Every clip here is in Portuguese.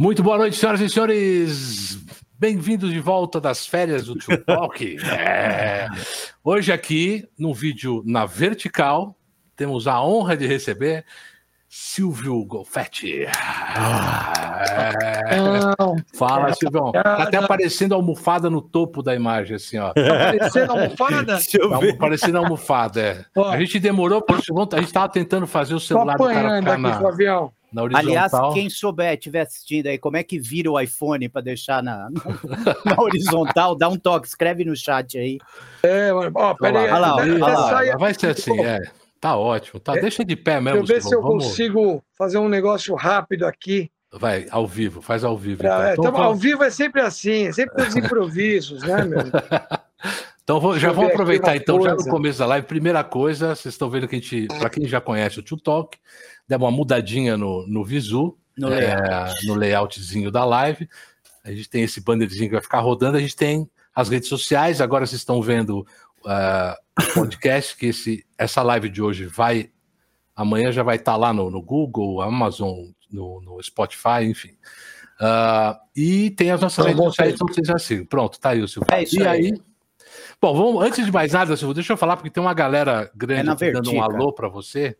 Muito boa noite, senhoras e senhores. Bem-vindos de volta das férias do Tio Talk. É. Hoje aqui, no vídeo na vertical, temos a honra de receber Silvio Golfetti. É. Fala, Silvio. Tá até aparecendo a almofada no topo da imagem, assim, ó. Tá aparecendo a almofada? Tá aparecendo a almofada, é. A gente demorou, por a gente tava tentando fazer o celular do cara ficar na, Flavião. Na horizontal. Aliás, quem souber, estiver assistindo aí, como é que vira o iPhone para deixar na, na, horizontal, dá um toque, escreve no chat aí. É, mano. Ó, peraí. Olha lá, olha lá, vai ser assim, é. Tá ótimo, tá. É, Deixa de pé mesmo. Deixa eu ver se eu vamos... consigo fazer um negócio rápido aqui. Vai, ao vivo, faz ao vivo. Então. É, então, então, ao vivo é sempre assim, é sempre os improvisos, né, meu? Então vou, já vamos aproveitar então, coisa. já no começo da live. Primeira coisa, vocês estão vendo que a gente, para quem já conhece o Tio Talk, deu uma mudadinha no, no visu, no, é, layout. no layoutzinho da live. A gente tem esse bannerzinho que vai ficar rodando, a gente tem as redes sociais, agora vocês estão vendo uh, podcast, que esse, essa live de hoje vai. Amanhã já vai estar tá lá no, no Google, Amazon, no, no Spotify, enfim. Uh, e tem as nossas redes sociais, então vocês já sigam. Pronto, tá aí o Silvio. É e aí. aí Bom, vamos, antes de mais nada, Silvio, deixa eu falar, porque tem uma galera grande é dando um alô para você.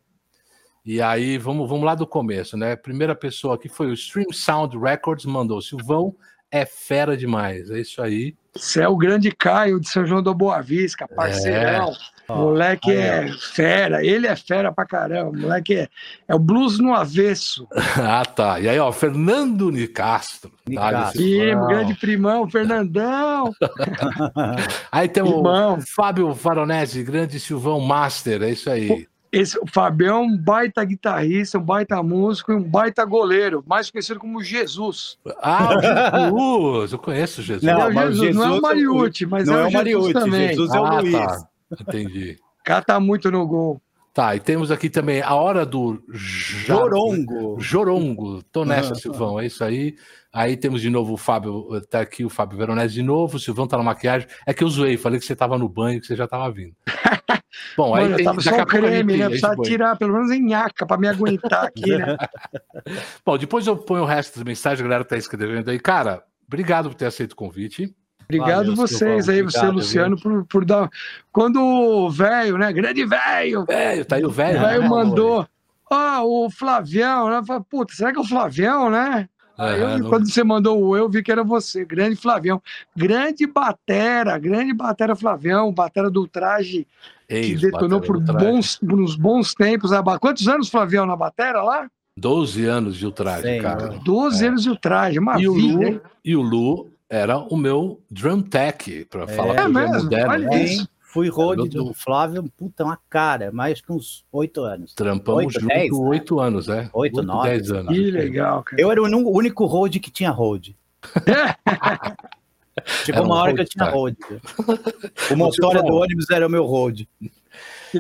E aí, vamos, vamos lá do começo, né? Primeira pessoa aqui foi o Stream Sound Records, mandou Silvão, é fera demais. É isso aí. Você é o grande Caio de São João do Boa Vista, parceirão. É. Moleque é fera, ele é fera pra caramba. Moleque é, é o blues no avesso. ah, tá. E aí, ó, Fernando Nicastro. Nicastro. Sim, grande primão, Fernandão. aí tem o Fábio Varonese, grande Silvão Master, é isso aí. Esse, o Fabião é um baita guitarrista, um baita músico e um baita goleiro, mais conhecido como Jesus. Ah, Jesus! Eu conheço Jesus. Não, é Jesus, Jesus, não é o Mariucci, mas não é, é o Mariucci também. Jesus é o ah, Luiz. Tá. Entendi. O cara tá muito no gol. Tá, e temos aqui também a hora do Jorongo. Jorongo. Tô nessa, uhum. Silvão, é isso aí. Aí temos de novo o Fábio, tá aqui o Fábio Veronese de novo, o Silvão tá na maquiagem. É que eu zoei, falei que você tava no banho, que você já tava vindo. Bom, Mano, aí tem, tava só creme, né? Precisa tirar pelo menos em nhaca para me aguentar aqui, né? Bom, depois eu ponho o resto das mensagens, a galera tá escrevendo aí. Cara, obrigado por ter aceito o convite. Obrigado Valeu, vocês aí, obrigado, você, Luciano, por, por dar. Quando o velho, né? Grande velho. Velho, tá aí o velho. O velho né? mandou. Ó, oh, o Flavião, né? Falei, puta, será que é o Flavião, né? Aí eu, não... Quando você mandou o eu, vi que era você, grande Flavião. Grande batera, grande batera Flavião, batera do traje que detonou por bons, uns bons tempos. Quantos anos, Flavião, na batera lá? 12 anos de ultraje, cara. 12 é. anos de ultraje, uma e vida, o Lu, E o Lu era o meu drum tech, para é. falar é mesmo, moderno. Olha né? isso. Fui road do Flávio, puta, uma cara, mais que uns oito anos. Trampamos oito, junto oito né? anos, é? Oito, nove. Dez anos. Que legal, cara. Eu era o único road que tinha road. Chegou uma hora que eu tinha road. O motor do ônibus era o meu road.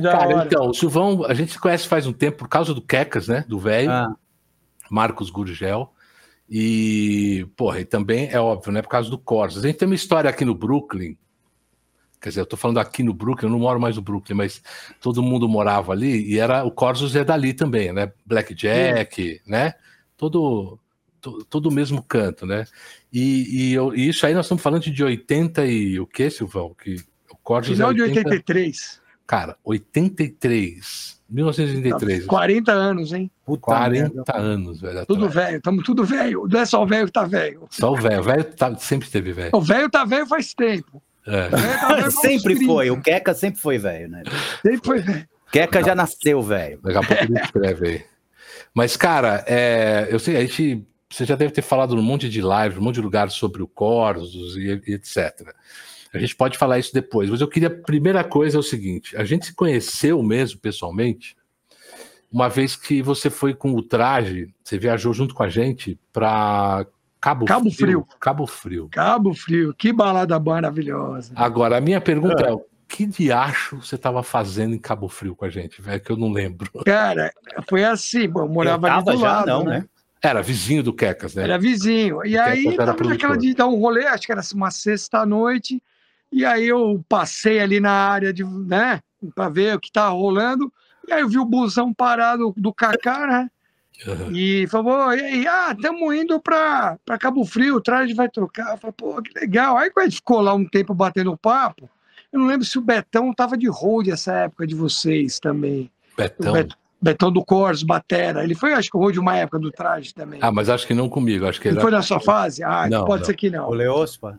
Cara, hora. então, o Silvão, a gente se conhece faz um tempo por causa do Quecas, né? Do velho. Ah. Marcos Gurgel. E, porra, e também é óbvio, né? Por causa do Corsos. A gente tem uma história aqui no Brooklyn Quer dizer, eu tô falando aqui no Brooklyn, eu não moro mais no Brooklyn, mas todo mundo morava ali e era o Corsos é dali também, né? Blackjack, né? Todo, todo, todo o mesmo canto, né? E, e, eu, e, isso aí nós estamos falando de 80 e o que, Silvão? Que o Corsos Final é 80... de 83. Cara, 83. 1983. 40 anos, hein? Puta 40 merda. anos, velho. Tudo velho, estamos tudo velho. Não é só o velho que tá velho. Só o velho. O velho tá, sempre teve velho. O velho tá velho faz tempo. É. sempre foi, o Queca sempre foi velho, né? Sempre foi velho. Queca já nasceu velho. Daqui a pouco ele escreve aí. Mas, cara, é, eu sei, a gente. Você já deve ter falado num monte de lives, um monte de lugares sobre o Corsos e, e etc. A gente pode falar isso depois, mas eu queria. A primeira coisa é o seguinte: a gente se conheceu mesmo pessoalmente, uma vez que você foi com o traje, você viajou junto com a gente para Cabo, Cabo Frio. Frio. Cabo Frio. Cabo Frio. Que balada maravilhosa. Agora, a minha pergunta é, é que diacho você estava fazendo em Cabo Frio com a gente, velho? Que eu não lembro. Cara, foi assim, bom, eu morava eu ali do já, lado, não, né? né? Era vizinho do Quecas, né? Era vizinho. E o aí, tava naquela de dar um rolê, acho que era uma sexta-noite, e aí eu passei ali na área de, né, para ver o que tava rolando, e aí eu vi o busão parado do Cacá, né? Uhum. E falou, e aí, ah, estamos indo para Cabo Frio, o traje vai trocar. Eu falei, pô, que legal. Aí quando a gente ficou lá um tempo batendo papo, eu não lembro se o Betão tava de hold essa época de vocês também. Betão? Bet, Betão do Corsos, Batera. Ele foi, acho que, hold uma época do traje também. Ah, mas acho que não comigo. Acho que ele foi na sua fase? Ah, não, pode não. ser que não. O Leospa?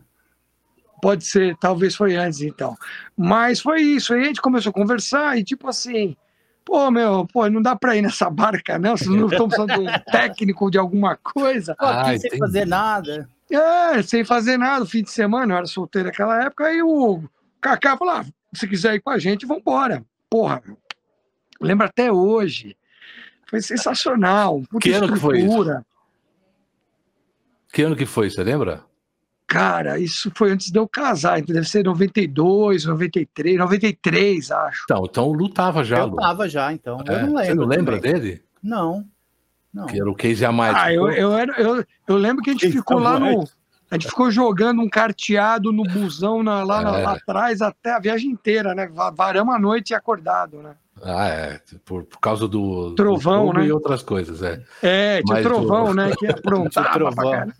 Pode ser, talvez foi antes, então. Mas foi isso. Aí a gente começou a conversar e, tipo assim, Pô, meu, pô, não dá para ir nessa barca, não. Vocês não estão precisando de um técnico de alguma coisa. Pô, aqui ah, sem fazer nada. É, sem fazer nada, fim de semana, eu era solteiro naquela época, aí o Kaká falou: ah, se quiser ir com a gente, vambora. Porra, lembro até hoje. Foi sensacional. Que ano que foi isso? Que ano que foi, você lembra? Cara, isso foi antes de eu casar, então deve ser 92, 93, 93, acho. Então, então lutava já. Eu Lu. tava já, então. É, eu não lembro. Você não lembra também. dele? Não. não. Que era o Case a mais. Ah, eu, eu, era, eu, eu lembro que a gente Case ficou lá no. A gente ficou jogando um carteado no busão na, lá, é. lá atrás até a viagem inteira, né? Varamos a noite acordado, né? Ah, é. Por, por causa do. Trovão, do né? E outras coisas, é. É, tinha Mas trovão, o... né? Que aprontava trovão.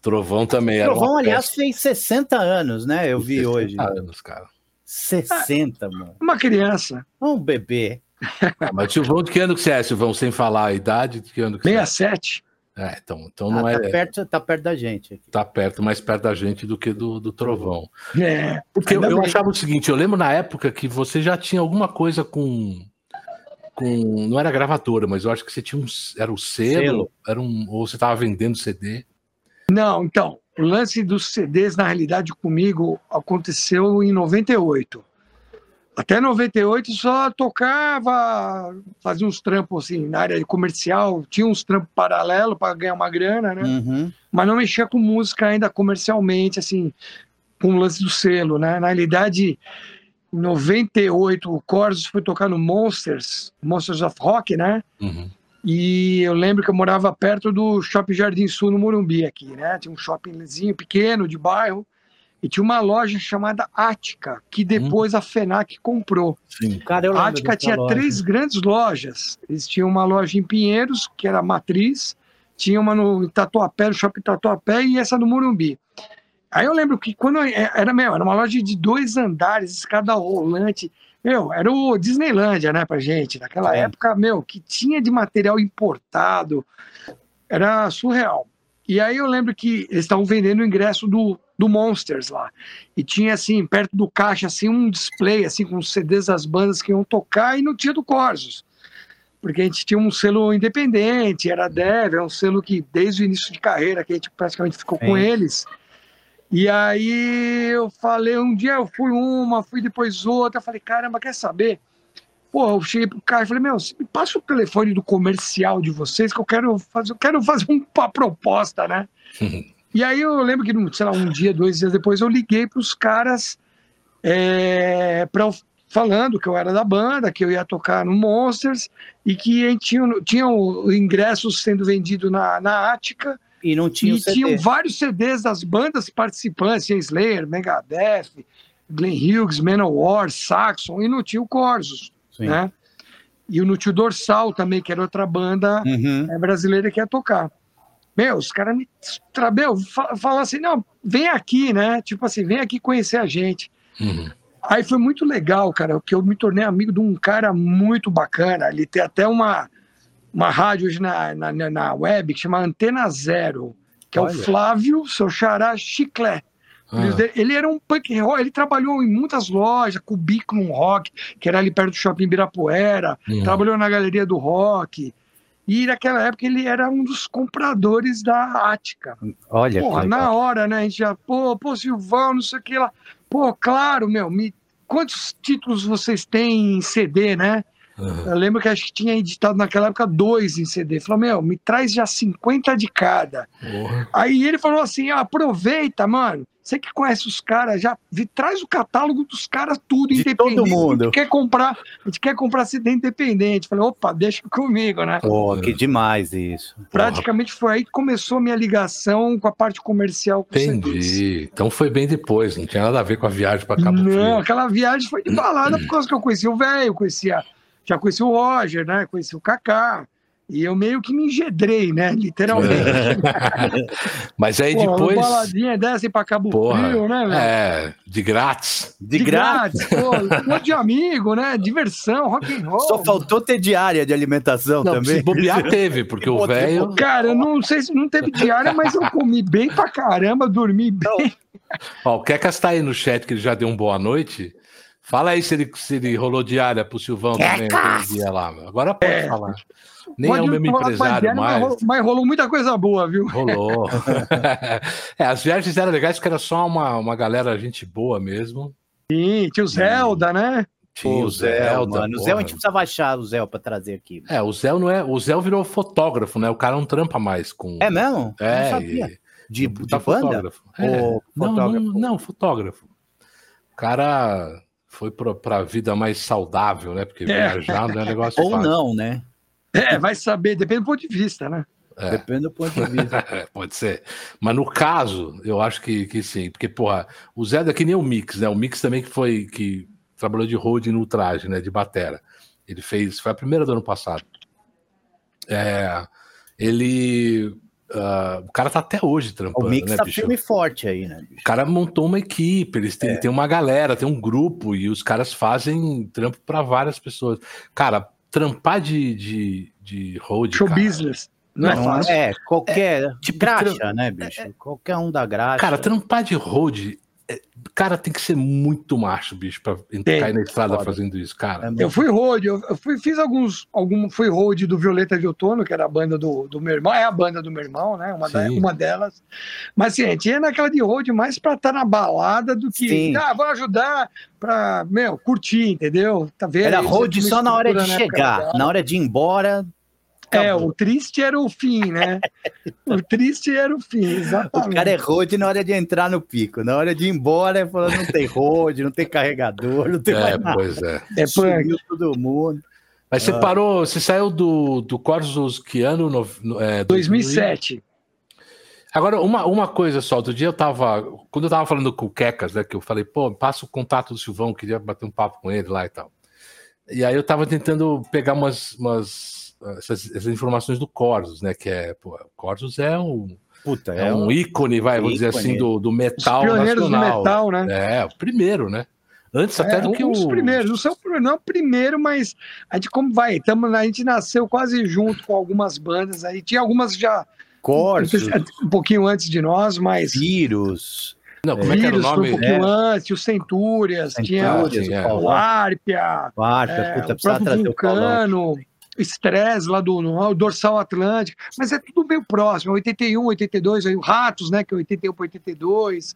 Trovão também era. Trovão, aliás, fez 60 anos, né? Eu vi 60 hoje. 60 anos, cara. 60, ah, mano. Uma criança. Um bebê. Ah, mas Silvão, de que ano que você é, Silvão? Sem falar a idade, de que ano que 67. você é? É, então, então não ah, é. Tá perto, tá perto da gente. Aqui. Tá perto, mais perto da gente do que do, do Trovão. É. Porque eu, eu achava o seguinte: eu lembro na época que você já tinha alguma coisa com. com não era gravadora, mas eu acho que você tinha um. Era o selo, selo. Era um, ou você estava vendendo CD. Não, então, o lance dos CDs, na realidade, comigo aconteceu em 98. Até 98 só tocava, fazia uns trampos assim, na área comercial, tinha uns trampos paralelos para ganhar uma grana, né? Uhum. Mas não mexia com música ainda comercialmente, assim, com o lance do selo, né? Na realidade, em 98, o Corsos foi tocar no Monsters, Monsters of Rock, né? Uhum. E eu lembro que eu morava perto do Shopping Jardim Sul, no Morumbi, aqui, né? Tinha um shoppingzinho pequeno, de bairro, e tinha uma loja chamada Ática, que depois hum. a FENAC comprou. Sim. Cara, a Ática tinha loja. três grandes lojas. Eles tinham uma loja em Pinheiros, que era a Matriz, tinha uma no Tatuapé, no Shopping Tatuapé, e essa no Morumbi. Aí eu lembro que quando é, era, meu, era uma loja de dois andares, escada rolante, meu, era o Disneylândia, né, pra gente. Naquela é. época, meu, que tinha de material importado, era surreal. E aí eu lembro que eles estavam vendendo o ingresso do, do Monsters lá. E tinha, assim, perto do caixa, assim, um display, assim, com os CDs das bandas que iam tocar e não tinha do Corsos. Porque a gente tinha um selo independente, era Dev, é um selo que desde o início de carreira, que a gente praticamente ficou com eles, e aí eu falei, um dia eu fui uma, fui depois outra, falei, caramba, quer saber? Pô, eu cheguei pro cara e falei, meu, me passa o telefone do comercial de vocês que eu quero fazer, eu quero fazer uma proposta, né? e aí eu lembro que, sei lá, um dia, dois dias depois, eu liguei para os caras é, pra, falando que eu era da banda, que eu ia tocar no Monsters e que gente tinha, tinha o ingresso sendo vendido na, na Ática e não tinha E tinham vários CDs das bandas participantes, Slayer, Megadeth, Glenn Hughes, Manowar, Saxon, e não tinha o Corsos, né? E o Nútil Dorsal também, que era outra banda uhum. É, brasileira que ia tocar. Meu, os caras me meu, falam assim, não, vem aqui, né? Tipo assim, vem aqui conhecer a gente. Uhum. Aí foi muito legal, cara, que eu me tornei amigo de um cara muito bacana. Ele tem até uma, uma rádio hoje na, na, na web que chama Antena Zero, que Olha. é o Flávio, seu xará Chiclé. Ah. Ele era um punk rock, ele trabalhou em muitas lojas, Cubículo Rock, que era ali perto do shopping Ibirapuera, uhum. trabalhou na Galeria do Rock. E naquela época ele era um dos compradores da Ática. Olha, Porra, na hora, né? A gente já, pô, pô, Silvão, não sei o que lá. Pô, claro, meu, me... quantos títulos vocês têm em CD, né? Uhum. Eu lembro que acho que tinha editado naquela época dois em CD. Falou, meu, me traz já 50 de cada. Uhum. Aí ele falou assim: ah, aproveita, mano. Você que conhece os caras, já traz o catálogo dos caras tudo de independente. Todo mundo. A gente quer comprar, a gente quer comprar CD independente. Falei, opa, deixa comigo, né? Pô, que demais isso. Praticamente foi aí que começou a minha ligação com a parte comercial. Com Entendi. Então foi bem depois, não tinha nada a ver com a viagem para Cabo Não, Frio. aquela viagem foi de balada por causa que eu conheci o velho, conhecia já conheci o Roger, né? Conheci o Kaká. E eu meio que me engedrei, né? Literalmente. Mas aí Pô, depois. Uma baladinha dessa ir pra Cabo Porra, Frio, né, velho? É, de grátis. De, de grátis. grátis. Pô, um monte de amigo, né? Diversão, rock and roll. Só faltou ter diária de alimentação não, também. Se bobear, teve, porque o velho. Cara, eu não sei se não teve diária, mas eu comi bem pra caramba, dormi bem. Ó, o Kekas tá aí no chat que ele já deu um boa noite. Fala aí se ele, se ele rolou diária pro Silvão também dia lá. Agora pode é. falar. Nem pode é o mesmo empresário mais. Mas rolou, mas rolou, muita coisa boa, viu? Rolou. é, as viagens eram legais porque era só uma, uma galera, gente boa mesmo. Sim, tinha o Zelda, né? Tinha o Zelda. Mano. O Zé a gente precisa baixar o Zé para trazer aqui. É, o Zé não é. O Zé virou fotógrafo, né? O cara não trampa mais com. É mesmo? É. E... De, de tá banda? Fotógrafo. É. Ou não, fotógrafo? Não, não, fotógrafo. O cara foi para a vida mais saudável, né? Porque é. viajar não é negócio Ou fácil. não, né? É, vai saber, depende do ponto de vista, né? É. Depende do ponto de vista. Pode ser. Mas no caso, eu acho que, que sim. Porque, porra, o Zé é que nem o Mix, né? O Mix também que foi que trabalhou de road no traje, né? De batera. Ele fez, foi a primeira do ano passado. É, ele Uh, o cara tá até hoje trampando. O Mix né, tá bicho? firme e forte aí, né? Bicho? O cara montou uma equipe, eles têm, é. tem uma galera, tem um grupo, e os caras fazem trampo para várias pessoas. Cara, trampar de, de, de road. Show cara, business. Não, é não é fácil. É, qualquer. É, tipo, graxa, né, bicho? É, qualquer um da graxa. Cara, trampar de road cara tem que ser muito macho, bicho, pra cair na estrada Foda. fazendo isso, cara. É eu fui road, eu fui, fiz alguns, algum, fui road do Violeta de Outono, que era a banda do, do meu irmão, é a banda do meu irmão, né, uma, da, uma delas. Mas, assim, a gente ia naquela de road mais pra estar tá na balada do que, Sim. ah, vou ajudar pra, meu, curtir, entendeu? Tá vendo? Era road só na hora de chegar, na hora de ir embora, é, o triste era o fim, né? o triste era o fim, exatamente. O cara é road na hora de entrar no pico, na hora de ir embora, falando não tem road, não tem carregador, não tem é, mais nada. Pois é. É Sumiu todo mundo. Mas você ah. parou, você saiu do, do Corsos que ano? No, é, 2007. Agora, uma, uma coisa só, outro dia eu tava, quando eu tava falando com o Quecas, né, que eu falei, pô, passa o contato do Silvão, queria bater um papo com ele lá e tal. E aí eu tava tentando pegar umas, umas essas, essas, informações do Corsos, né? Que é, pô, Corsos é um, Puta, é, é um ícone, vai, vamos dizer assim, do, do metal Os nacional. Do metal, né? É, o primeiro, né? Antes até é, do que um o. Os primeiros, não, são, não é o primeiro, mas a gente, como vai, tamo, a gente nasceu quase junto com algumas bandas aí. Tinha algumas já. Corsos. Um pouquinho antes de nós, mas. Vírus. Não, como Vírus, é que era o nome? Um pouquinho é. antes, o Centúrias, Centúrias tinha é. o Árpia, o, Árpia, é, puta, o próprio Vulcano estresse lá do no, dorsal atlântico, mas é tudo meio próximo, 81, 82, aí o Ratos, né, que é 81 para 82,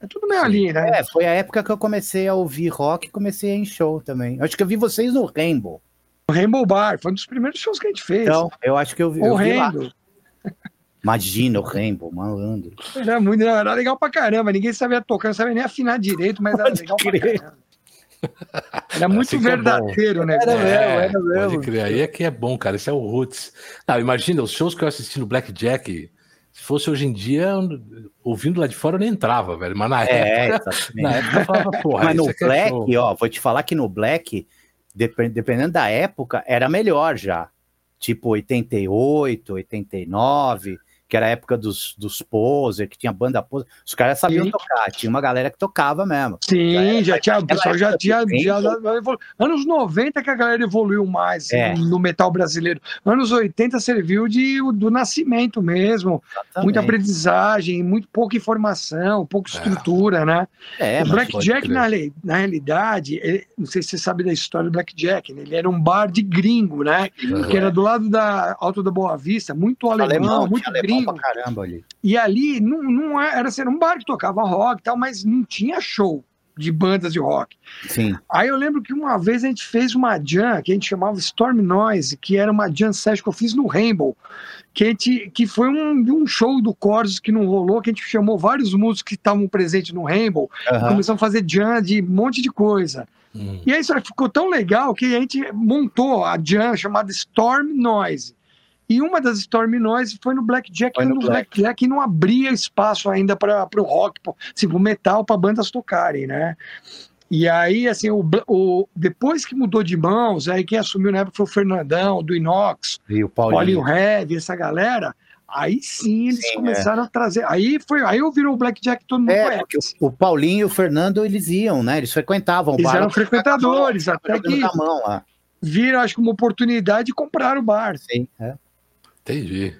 é tudo meio Sim. ali, né? É, foi a época que eu comecei a ouvir rock e comecei a ir em show também. Acho que eu vi vocês no Rainbow. O Rainbow Bar, foi um dos primeiros shows que a gente fez. Então, eu acho que eu vi. O Rainbow. Imagina o Rainbow, malandro. Era, muito, era legal pra caramba, ninguém sabia tocar, não sabia nem afinar direito, mas Pode era legal crer. pra caramba. Era muito é verdadeiro, é né? Era mesmo, era mesmo. Pode crer. Aí é que é bom, cara. Esse é o Roots. Não, imagina, os shows que eu assisti no Blackjack, se fosse hoje em dia, ouvindo lá de fora, eu nem entrava, velho. Mas na é, época, na época eu falava, porra. Mas no é Black, é ó, vou te falar que no Black, dependendo da época, era melhor já. Tipo 88, 89 que era a época dos, dos poser, que tinha banda poser, os caras sabiam Sim. tocar, tinha uma galera que tocava mesmo. Sim, já, já tinha, o pessoal já tinha, já, anos 90 que a galera evoluiu mais é. no metal brasileiro, anos 80 serviu de, do nascimento mesmo, Exatamente. muita aprendizagem, muito pouca informação, pouca é. estrutura, é. né? É, o Blackjack, na, na realidade, ele, não sei se você sabe da história do Blackjack, né? ele era um bar de gringo, né? Uhum. Que era do lado da Alto da Boa Vista, muito alemão, alemão muito gringo pra caramba ali. E ali não, não é, era, era um bar que tocava rock e tal, mas não tinha show de bandas de rock. Sim. Aí eu lembro que uma vez a gente fez uma jam que a gente chamava Storm Noise, que era uma jam session que eu fiz no Rainbow, que, a gente, que foi um, um show do Corsos que não rolou, que a gente chamou vários músicos que estavam presentes no Rainbow, uhum. começamos a fazer jam de um monte de coisa. Hum. E aí isso ficou tão legal que a gente montou a jam chamada Storm Noise. E uma das Storm Noise foi no Blackjack, foi no, no Black. Blackjack não abria espaço ainda para o rock, assim, o metal, para bandas tocarem, né? E aí, assim, o, o, depois que mudou de mãos, aí quem assumiu na época foi o Fernandão, do Inox, e o Paulinho, Paulinho Heavy, essa galera. Aí sim eles sim, é. começaram é. a trazer. Aí foi, aí eu virou o Blackjack todo mundo é, conhece. O, o Paulinho e o Fernando eles iam, né? Eles frequentavam. Eles eram frequentadores, até que viram, acho que uma oportunidade de comprar o bar. Sim, é. Entendi.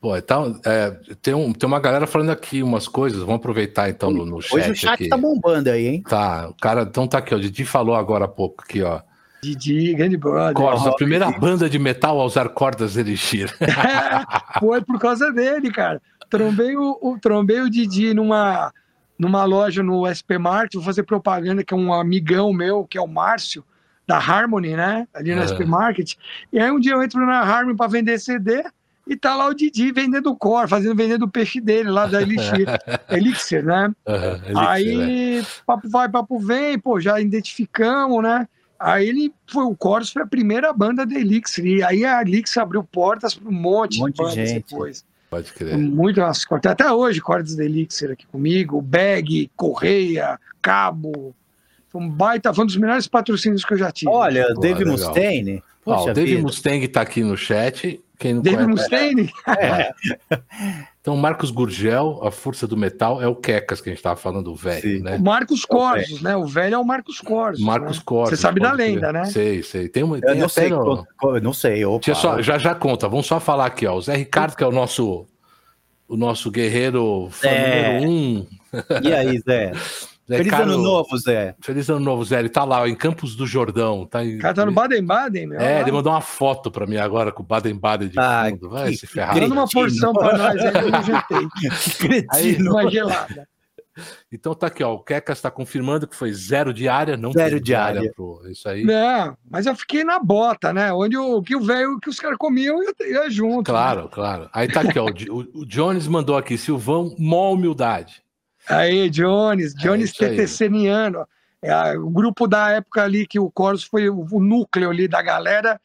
Pô, então, é, tem, um, tem uma galera falando aqui umas coisas, vamos aproveitar então no, no chat. Hoje o chat aqui. tá bombando aí, hein? Tá, o cara, então tá aqui, ó, o Didi falou agora há pouco aqui, ó. Didi, grande brother. Cordas, a primeira banda de metal a usar cordas Elixir. É, foi por causa dele, cara. Trombei o, o, trombei o Didi numa, numa loja no SP Market, vou fazer propaganda, que é um amigão meu, que é o Márcio, da Harmony, né? Ali no é. SP Market. E aí um dia eu entro na Harmony para vender CD, e tá lá o Didi vendendo cor, fazendo vendendo o peixe dele lá da Elixir, Elixir né? Uhum, Elixir, aí, é. papo vai, papo vem, pô, já identificamos, né? Aí ele foi, o Chorus foi a primeira banda da Elixir, e aí a Elixir abriu portas para um monte, um monte de, gente depois. Pode crer. Muito, até hoje, cordas da Elixir aqui comigo, bag, correia, cabo. Um baita, foi um dos melhores patrocínios que eu já tive. Olha, Pô, Dave legal. Mustaine. Ó, o Dave Mustaine está aqui no chat quem não David Mustaine? É. Então, Marcos Gurgel, a força do metal, é o Quecas que a gente estava falando, o velho, né? O Marcos Corsos, né? O velho é o Marcos Corsos. Marcos né? Corsos. Você sabe da lenda, né? Sei, sei. Tem uma, tem eu não sei, no... não sei. Opa. Só, já já conta. Vamos só falar aqui, ó. O Zé Ricardo, que é o nosso o nosso guerreiro é. número um. E aí, Zé? Zé Feliz Carlos, ano novo, Zé. Feliz ano novo, Zé. Ele tá lá, em Campos do Jordão. Tá em... O cara tá no Baden-Baden, meu. É, ele mandou uma foto pra mim agora com o Baden-Baden de ah, fundo. Vai se ferrar. Dando uma porção pra nós aí, eu jantei. Aí, uma gelada. Então tá aqui, ó. O Kekas está confirmando que foi zero diária, não zero diária. diária pro, isso aí. Não, mas eu fiquei na bota, né? Onde o que o velho que os caras comiam eu ia junto. Claro, né? claro. Aí tá aqui, ó. o, o Jones mandou aqui, Silvão, mó humildade. Aí, Jones, é Jones é Teteceniano. É, o grupo da época ali que o Coros foi o, o, núcleo ali da galera.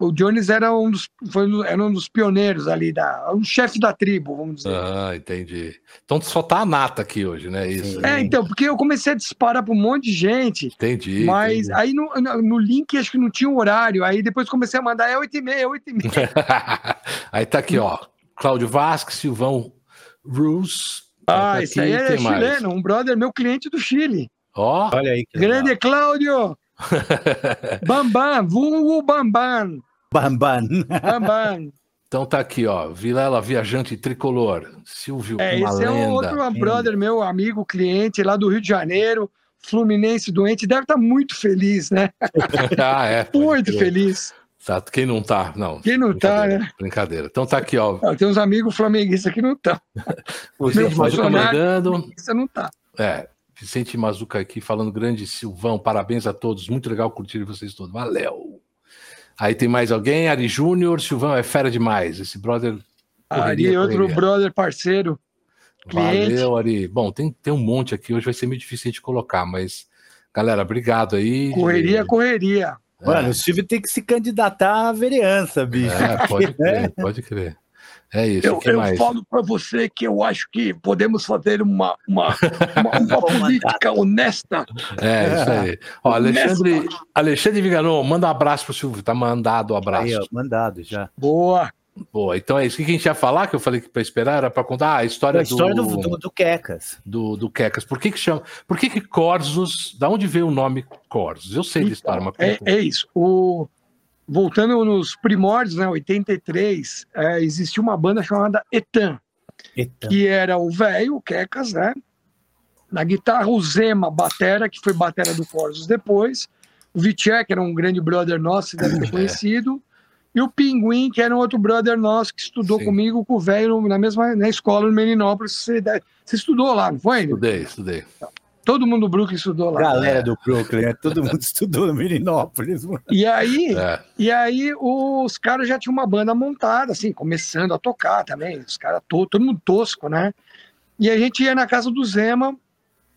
O Jones era um dos, foi, era um dos pioneiros ali, da, um chefe da tribo, vamos dizer. Ah, entendi. Então só tá a nata aqui hoje, né? Isso. É, então, porque eu comecei a disparar para um monte de gente. Entendi. Mas entendi. aí no, no, link acho que não tinha horário. Aí depois comecei a mandar, é 8h30, é 8h30. aí tá aqui, ó. Cláudio Vasque, Silvão Rus, ah, tá esse aí é chileno, mais? um brother meu cliente do Chile. Ó, oh, olha aí. Grande legal. Cláudio. Bambam, vulgo Bambam. Bambam. Bambam. Então tá aqui, ó, Vilela Viajante Tricolor, Silvio, é, uma esse lenda. é um outro brother meu, amigo, cliente lá do Rio de Janeiro, Fluminense doente, deve estar tá muito feliz, né? ah, é. Muito feliz. Tá, quem não tá? Não. Quem não tá, né? Brincadeira. Então tá aqui, ó. Não, tem uns amigos flamenguistas que não estão. O Vicente Mazuca mandando. Você não tá. É. Vicente Mazuca aqui falando grande Silvão, parabéns a todos, muito legal curtir vocês todos. Valeu. Aí tem mais alguém? Ari Júnior, Silvão é fera demais. Esse brother. Ari, outro brother parceiro. Cliente. Valeu, Ari. Bom, tem, tem um monte aqui, hoje vai ser meio difícil de colocar, mas, galera, obrigado aí. Correria, correria. Mano, é. o Silvio tem que se candidatar à vereança, bicho. É, pode crer, pode crer. É isso. Eu, eu falo para você que eu acho que podemos fazer uma, uma, uma, uma política honesta. É, isso aí. Ó, Alexandre, Alexandre Viganon, manda um abraço pro Silvio. Tá mandado o um abraço. Aí, ó, mandado já. Boa. Boa, então é isso. O que a gente ia falar, que eu falei que para esperar, era para contar ah, a história, a história do, do, do, do Quecas. Do, do Quecas. Por que que chama? Por que que Corsos, da onde veio o nome Corsos? Eu sei então, história, mas... É, é, isso. O... Voltando nos primórdios, né, 83, é, existia uma banda chamada Etan, Etan. que era o velho, o Quecas, né? Na guitarra, o Zema, batera, que foi batera do Corsos depois. O Vitchek, era um grande brother nosso, deve ter é. E o Pinguim, que era um outro brother nosso que estudou Sim. comigo com o velho na mesma na escola no Meninópolis. Você, você estudou lá, não foi? Estudei, estudei. Todo mundo do Brooklyn estudou lá. Galera do Brooklyn, né? todo mundo estudou no Meninópolis. Mano. E aí, é. e aí os caras já tinham uma banda montada, assim, começando a tocar também. Os caras, todo, todo mundo tosco, né? E a gente ia na casa do Zema.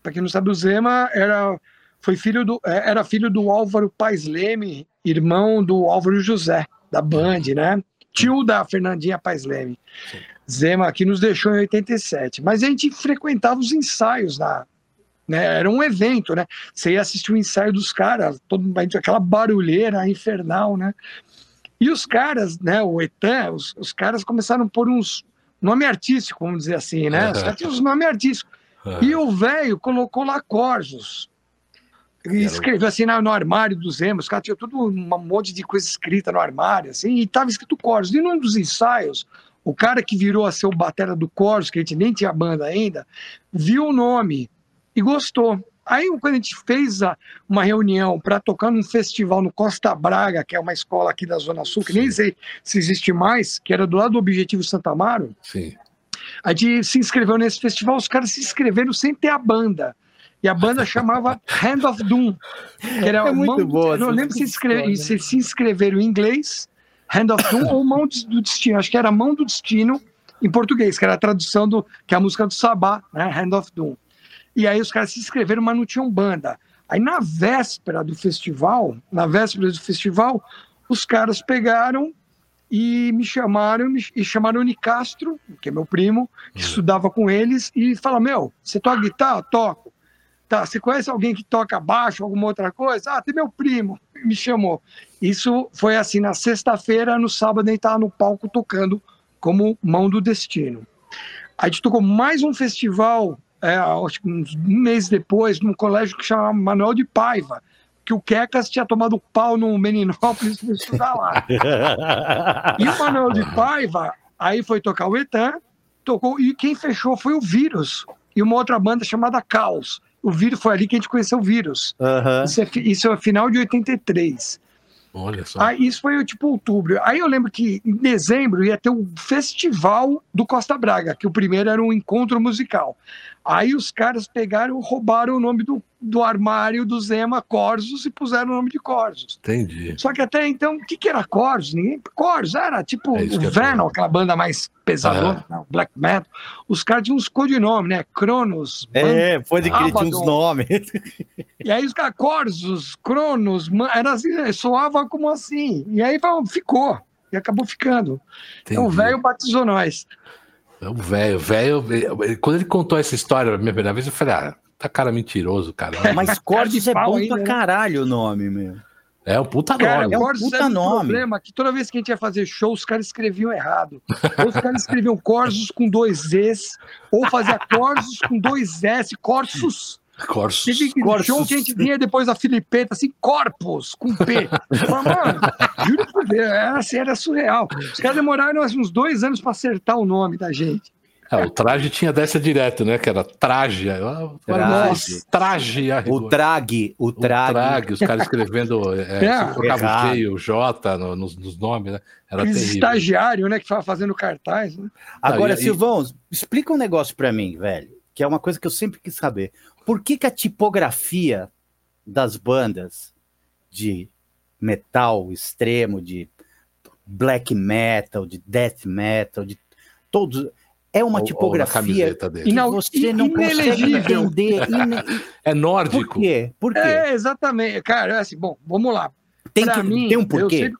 Para quem não sabe, o Zema era, foi filho do, é, era filho do Álvaro Pais Leme, irmão do Álvaro José da Band, né? Tio da Fernandinha Paz Leme. Zema aqui nos deixou em 87. Mas a gente frequentava os ensaios da, né? Era um evento, né? Você ia assistir o ensaio dos caras, todo aquela barulheira infernal, né? E os caras, né? O Etan, os, os caras começaram a pôr uns nome artístico, vamos dizer assim, né? Os caras tinham os nomes artísticos. E o velho colocou lá Corsos. E escreveu assim no, armário dos Emos, os caras tinham tudo um monte de coisa escrita no armário, assim, e tava escrito Corsos. E num dos ensaios, o cara que virou a ser o batera do Corsos, que a gente nem tinha banda ainda, viu o nome e gostou. Aí, quando a gente fez a, uma reunião para tocar num festival no Costa Braga, que é uma escola aqui da Zona Sul, que Sim. nem sei se existe mais, que era do lado do Objetivo Santa Amaro, Sim. a gente se inscreveu nesse festival, os caras se inscreveram sem ter a banda. E a banda chamava Hand of Doom. Que era é muito boa. Não lembro se, inscreve, se se inscreveram em inglês, Hand of Doom, ou Mão do Destino. Acho que era Mão do Destino em português, que era a tradução do que é a música do Sabá, né? Hand of Doom. E aí os caras se inscreveram, mas não tinham banda. Aí na véspera do festival, na véspera do festival, os caras pegaram e me chamaram e chamaram o Nicastro, que é meu primo, que uhum. estudava com eles, e falaram: Meu, você toca guitarra? Toco. Tá, você conhece alguém que toca baixo, alguma outra coisa? Ah, tem meu primo, me chamou. Isso foi assim na sexta-feira, no sábado, ele estava no palco tocando como Mão do Destino. A gente tocou mais um festival é, acho que uns um mês depois, num colégio que chama Manuel de Paiva, que o Quecas tinha tomado pau no Meninópolis para estudar lá. e o Manuel de Paiva, aí foi tocar o Etan, tocou, e quem fechou foi o Vírus, e uma outra banda chamada Caos. O Vírus foi ali que a gente conheceu o Vírus. Uhum. Isso, é, isso é final de 83. Olha só. Aí, isso foi tipo outubro. Aí eu lembro que em dezembro ia ter o um festival do Costa Braga, que o primeiro era um encontro musical. Aí os caras pegaram roubaram o nome do, do armário do Zema Corsos e puseram o nome de Corsos. Entendi. Só que até então, o que, que era Corsos? Ninguém. Corsos era tipo é o Venom, aquela banda mais pesadona, uhum. black metal. Os caras tinham uns codinomes, né? Cronos. É, pode que tinha uns nomes. E aí os caras, Corsos, Cronos, era assim, soava como assim. E aí ficou. E acabou ficando. Entendi. Então o velho batizou nós. É o velho, velho. Quando ele contou essa história a minha primeira vez, eu falei, ah, tá cara mentiroso, cara. Mas Cordes é bom ainda, pra né? caralho o nome, meu. É um puta cara, nome. É um puta nome. problema que toda vez que a gente ia fazer show, os caras escreviam errado. Ou os caras escreviam Corsos com dois Es, ou fazia Corsos com dois S, Corsos. Corsos. Teve Corsos. show que a gente vinha depois da Filipeta, assim, Corpus, com P. Mas, mano, juro por Deus, era, assim, era surreal. Os caras demoraram uns dois anos para acertar o nome da gente. É, o traje tinha dessa direto, né? Que era traje. Traje. traje o trague. O trague. O trague, os caras escrevendo. É, é, trocava o G o J no, nos, nos, nomes, né? Era terrível. estagiário, né? Que estava fazendo cartaz. Né? Agora, Não, e, Silvão, explica um negócio para mim, velho. Que é uma coisa que eu sempre quis saber. Por que, que a tipografia das bandas de metal extremo, de black metal, de death metal, de todos é uma ou, tipografia ou que você não consegue entender. É nórdico. Por quê? Por quê? É, exatamente. Cara, é assim, bom, vamos lá. Tem, que, mim, tem um porquê. Sempre,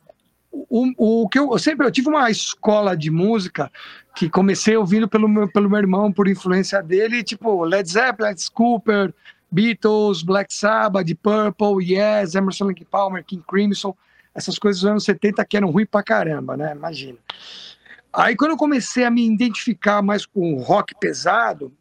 o, o que eu, eu, sempre eu tive uma escola de música que comecei ouvindo pelo meu, pelo meu irmão, por influência dele, tipo Led Zeppelin, Led Cooper, Beatles, Black Sabbath, Purple, Yes, Emerson Lake Palmer, King Crimson, essas coisas dos anos 70 que eram ruins pra caramba, né? Imagina. Aí quando eu comecei a me identificar mais com o rock pesado,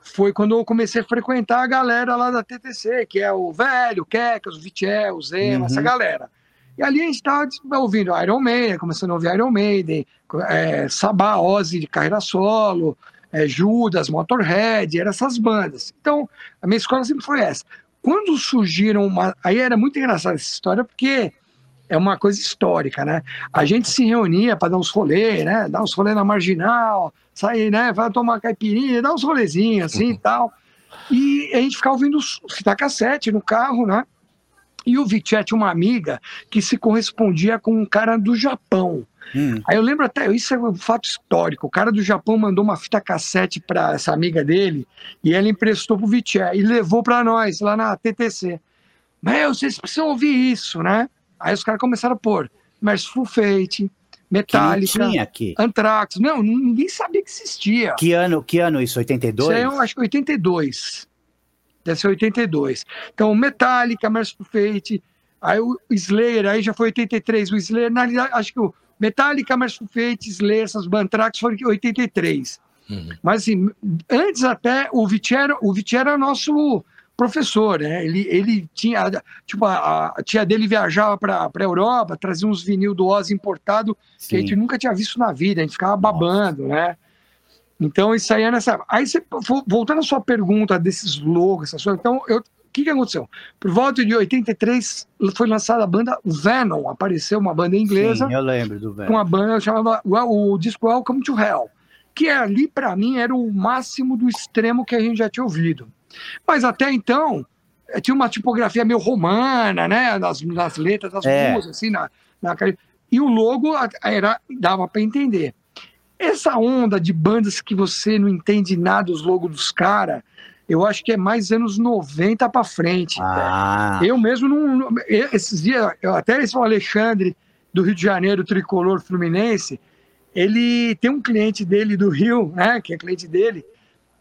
foi quando eu comecei a frequentar a galera lá da TTC, que é o Velho, o Kekas, o Vitiel, o Zema, uhum. essa galera. E ali a gente estava ouvindo Iron Maiden, começando a ouvir Iron Maiden, é, Sabá, Ozzy de carreira solo, é, Judas, Motorhead, eram essas bandas. Então, a minha escola sempre foi essa. Quando surgiram uma... Aí era muito engraçada essa história, porque é uma coisa histórica, né? A gente se reunia para dar uns rolês, né? Dar uns rolês na marginal, sair, né? Vai tomar caipirinha, dar uns rolezinhos assim e tal. E a gente ficava ouvindo fita cassete no carro, né? E o Vitia tinha uma amiga que se correspondia com um cara do Japão. Hum. Aí eu lembro até, isso é um fato histórico. O cara do Japão mandou uma fita cassete para essa amiga dele e ela emprestou pro Vitia e levou para nós lá na TTC. Meu, vocês precisam ouvir isso, né? Aí os caras começaram a pôr Merciful Fate, Metallica, Anthrax. Não, ninguém sabia que existia. Que ano, que ano isso? 82? Isso é, eu acho que 82. Deve ser 82. Então, Metallica, Merciful Fate, aí o Slayer, aí já foi 83. O Slayer, na realidade, acho que o Metallica, Merciful Fate, Slayer, essas Bantrax foram 83. Uhum. Mas, assim, antes até, o Vitiero, o Vitiero era nosso professor, né? Ele, ele tinha, tipo, a, a tia dele viajava para a Europa, trazia uns vinil do Oz importado Sim. que a gente nunca tinha visto na vida, a gente ficava babando, Nossa. né? Então isso aí é nessa. Aí você, voltando à sua pergunta desses logos, essas coisas, então eu, o que, que aconteceu? Por volta de 83 foi lançada a banda Venom, apareceu uma banda inglesa. Sim, eu lembro do Venom. Com uma banda chamada o, o disco Welcome to Hell, que ali para mim era o máximo do extremo que a gente já tinha ouvido. Mas até então, eh, tinha uma tipografia meio romana, né? Nas, nas letras das é. músicas, assim, na, na, e o logo era, dava para entender. Essa onda de bandas que você não entende nada dos logos dos caras, eu acho que é mais anos 90 para frente. Ah. Eu mesmo não. Esses dias, eu, até esse Alexandre, do Rio de Janeiro, tricolor fluminense, ele tem um cliente dele do Rio, né? Que é cliente dele,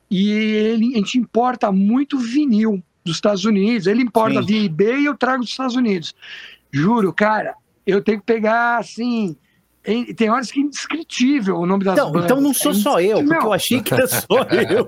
e ele, a gente importa muito vinil dos Estados Unidos. Ele importa Sim. via eBay e eu trago dos Estados Unidos. Juro, cara, eu tenho que pegar assim tem horas que é indescritível o nome das então, bandas. Então não sou é só eu, porque eu achei que era só eu.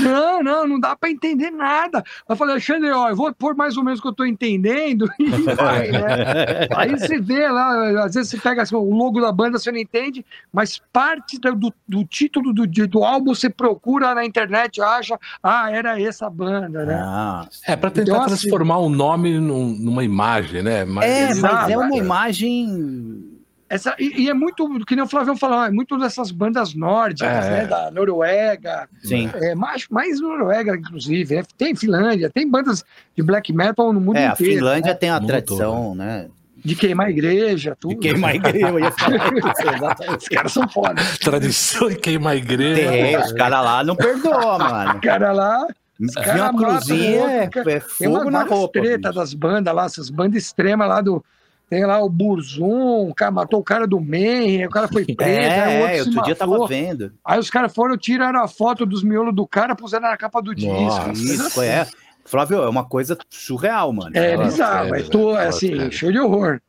Não, não, não dá para entender nada. Eu falei, Alexandre, ó, eu vou pôr mais ou menos o que eu tô entendendo e vai, né? Aí você vê lá, às vezes você pega assim, o logo da banda, você não entende, mas parte do, do título do, do álbum você procura na internet, acha, ah, era essa banda, né? Ah, é, para tentar então, assim, transformar o um nome num, numa imagem, né? Mas, é, mas é uma imagem essa, e, e, é muito, que nem o Flavião falou, é muito dessas bandas nórdicas, é, né? Da Noruega. Sim. É, mais, mais Noruega, inclusive. É, tem Finlândia, tem bandas de black metal no mundo é, inteiro. A Finlândia né? tem a tradição, né? De queimar a igreja, tudo. De queimar a igreja, eu ia falar isso, Os caras são foda. Tradição de queimar a igreja. Tem, os caras lá não perdoam, mano. Os caras lá. Os uma cruzinha é, é fogo tem na roupa. treta das bandas lá, essas bandas extremas lá do tem lá o Burzum, o cara matou o cara do Mayhem, o cara foi preso. É, outro, é, outro dia tava vendo. Aí os caras foram, tiraram a foto dos miolos do cara, puseram na capa do disco. Nossa, isso, é. Flávio, é uma coisa surreal, mano. É bizarro, é, tô, é assim, show de horror.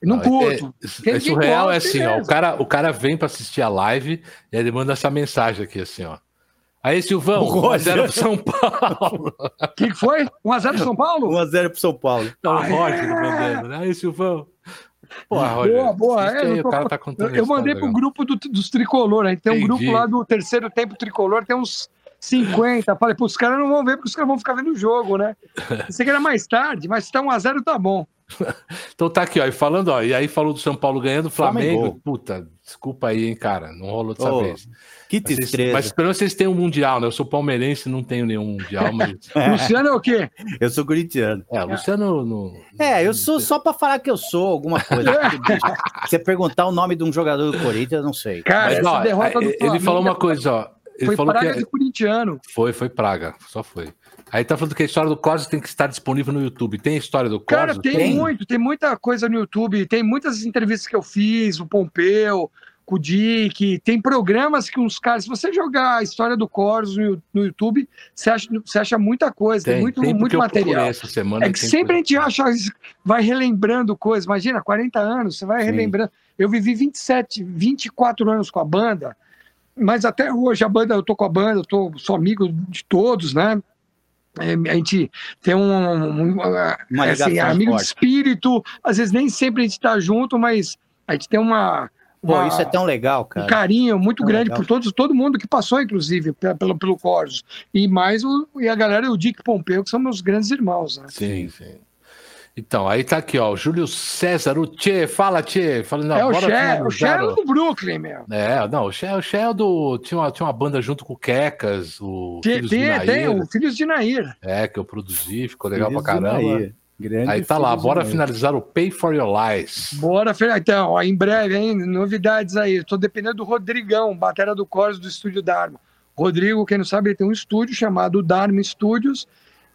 Não, não curto. É, é surreal, é assim, ó, o cara, o cara vem para assistir a live e ele manda essa mensagem aqui, assim, ó. Aí, Silvão, 1x0 pro São Paulo. O que, que foi? 1x0 pro São Paulo? 1x0 pro São Paulo. Não, o Roger mandando, né? Aí, Silvão. Porra, Roger. Boa, boa. É, aí, o cara tá contando Eu, eu mandei pro grupo do, dos tricolor, a gente tem um Entendi. grupo lá do terceiro tempo tricolor, tem uns 50. Falei, pô, os caras não vão ver porque os caras vão ficar vendo o jogo, né? Pensei que era mais tarde, mas se tá 1x0 tá bom. então tá aqui, ó. E falando, ó, e aí falou do São Paulo ganhando, Flamengo. Flamengo. Puta, desculpa aí, hein, cara. Não rolou dessa oh. vez. Que tristeza. Mas pelo menos vocês têm um Mundial, né? Eu sou palmeirense não tenho nenhum Mundial, mas. Luciano é o quê? Eu sou corintiano. É, Luciano. No... É, eu sou só para falar que eu sou alguma coisa. Você perguntar o nome de um jogador do Corinthians, eu não sei. Cara, mas, ó, derrota do Flamengo, ele falou uma coisa, ó. Ele foi falou Praga que... de corintiano. Foi, foi Praga, só foi. Aí tá falando que a história do Corsos tem que estar disponível no YouTube. Tem a história do Corsos? Cara, tem, tem, muito, tem muita coisa no YouTube. Tem muitas entrevistas que eu fiz, o Pompeu, com o Dick, tem programas que uns caras, se você jogar a história do Corsos no, no YouTube, você acha, você acha muita coisa, tem, tem muito, tem muito material. Essa semana é que sempre a gente acha, vai relembrando coisas. Imagina, 40 anos, você vai Sim. relembrando. Eu vivi 27, 24 anos com a banda, mas até hoje a banda, eu tô com a banda, eu tô, sou amigo de todos, né? É, a gente tem um, um, um assim, amigo forte. de espírito, às vezes nem sempre a gente está junto, mas a gente tem uma, Pô, uma, isso é tão legal, cara. Um carinho muito tão grande legal. por todos, todo mundo que passou, inclusive, pelo, pelo Corsos. E mais o, e a galera e o Dick Pompeu, que são meus grandes irmãos. Né? Sim, sim. Então, aí tá aqui, ó, o Júlio César, o Tchê, fala Tchê. Fala, não, é o Tchê, o Tchê é do Brooklyn, meu. É, não, o Tchê, o Tchê é do... Tinha uma, tinha uma banda junto com o Quecas, o tem, Filhos tem, de Nair. Tem, o Filhos de Nair. É, que eu produzi, ficou legal Filhos pra caramba. Grande Aí tá lá, bora finalizar o Pay for Your Lies. Bora, então, ó, em breve, hein, novidades aí. Estou dependendo do Rodrigão, batera do Corus do Estúdio Dharma. Rodrigo, quem não sabe, ele tem um estúdio chamado Dharma Studios.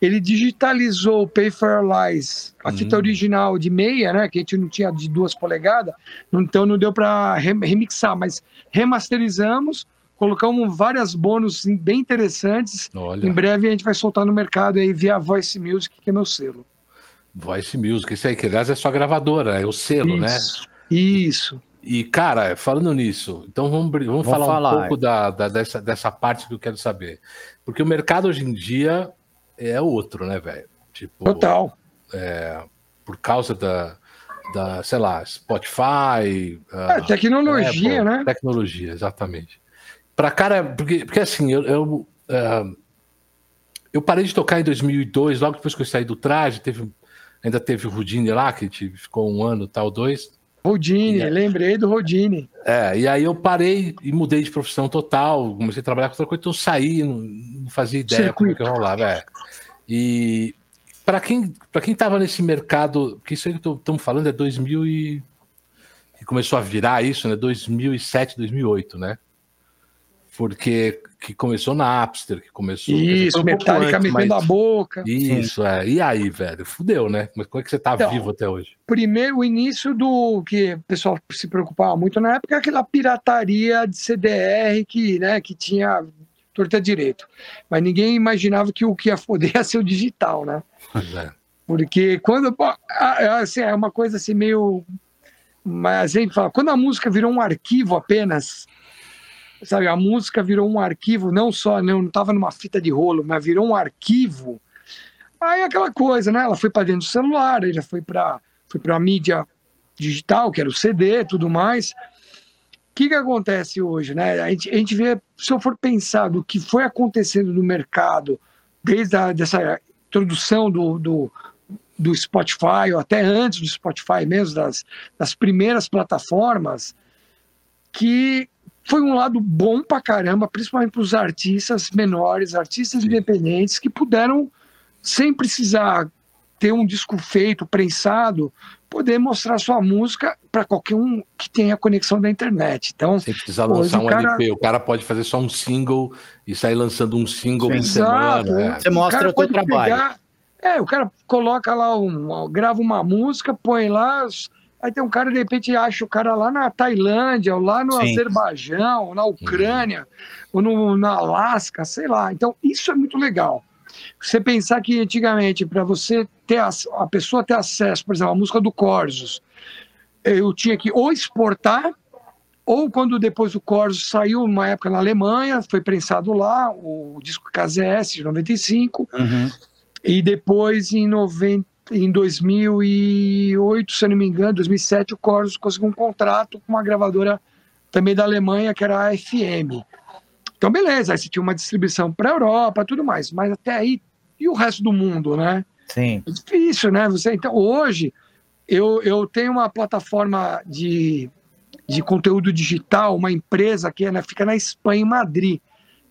Ele digitalizou o Pay for Lies, a hum. fita original de meia, né, que a gente não tinha de duas polegadas, então não deu para remixar, mas remasterizamos, colocamos várias bônus bem interessantes. Olha. Em breve a gente vai soltar no mercado aí via Voice Music, que é meu selo. Voice Music, isso aí, que aliás é sua gravadora, é o selo, né? isso, né? Isso. E, cara, falando nisso, então vamos, vamos, falar, falar, um pouco da, da, dessa, dessa parte que eu quero saber. Porque o mercado hoje em dia é outro, né, velho? Tipo, Total. É, por causa da, da, sei lá, Spotify. É, tecnologia, Apple, né? Tecnologia, exatamente. Para cara, porque, porque assim, eu, eu, uh, eu, parei de tocar em 2002, logo depois que eu saí do traje, teve, ainda teve o Rudine lá, que a gente ficou um ano, tal, dois. Rodine, e, lembrei do Rodine. É, e aí eu parei e mudei de profissão total, comecei a trabalhar com outra coisa, então eu saí, não, não fazia ideia Circuito. como é que rolava. É. E para quem para quem estava nesse mercado, que isso aí que estamos falando é 2000 e que começou a virar isso, né? 2007, 2008, né? Porque que começou na Napster, que começou. Isso, um Metallica metendo mas... a boca. Isso, Sim. é. E aí, velho? Fudeu, né? Mas como é que você tá então, vivo até hoje? Primeiro, o início do que o pessoal se preocupava muito na época, aquela pirataria de CDR que, né, que tinha torta direito. Mas ninguém imaginava que o que ia foder ia ser o digital, né? É. Porque quando. Assim, é uma coisa assim meio. Mas a gente fala, quando a música virou um arquivo apenas, sabe, a música virou um arquivo, não só, não estava numa fita de rolo, mas virou um arquivo. Aí aquela coisa, né? Ela foi para dentro do celular, já foi para foi para a mídia digital, que era o CD, tudo mais que, que acontece hoje? Né? A, gente, a gente vê, se eu for pensar do que foi acontecendo no mercado, desde a dessa introdução do, do, do Spotify, ou até antes do Spotify mesmo, das, das primeiras plataformas, que foi um lado bom pra caramba, principalmente para os artistas menores, artistas Sim. independentes, que puderam, sem precisar ter um disco feito, prensado, poder mostrar sua música para qualquer um que tenha conexão da internet. Então, sem precisar lançar um cara... LP, o cara pode fazer só um single e sair lançando um single por semana. É. Você mostra o, o teu trabalho. Pegar... É, o cara coloca lá, um, grava uma música, põe lá, aí tem um cara, de repente, acha o cara lá na Tailândia, ou lá no Sim. Azerbaijão, ou na Ucrânia, ou no, na Alasca, sei lá. Então, isso é muito legal. Você pensar que antigamente, para você ter a, a, pessoa ter acesso, por exemplo, à música do Corsos, eu tinha que ou exportar, ou quando depois o Corsos saiu, uma época na Alemanha, foi prensado lá, o disco KZS de 95, uhum. e depois em 90 em 2008, se eu não me engano, 2007, o Corsos conseguiu um contrato com uma gravadora também da Alemanha, que era a FM. Então, beleza, aí você tinha uma distribuição para a Europa, tudo mais, mas até aí, e o resto do mundo, né? Sim. É difícil, né? Você, então, hoje, eu, eu tenho uma plataforma de, de conteúdo digital, uma empresa que né, fica na Espanha, em Madrid,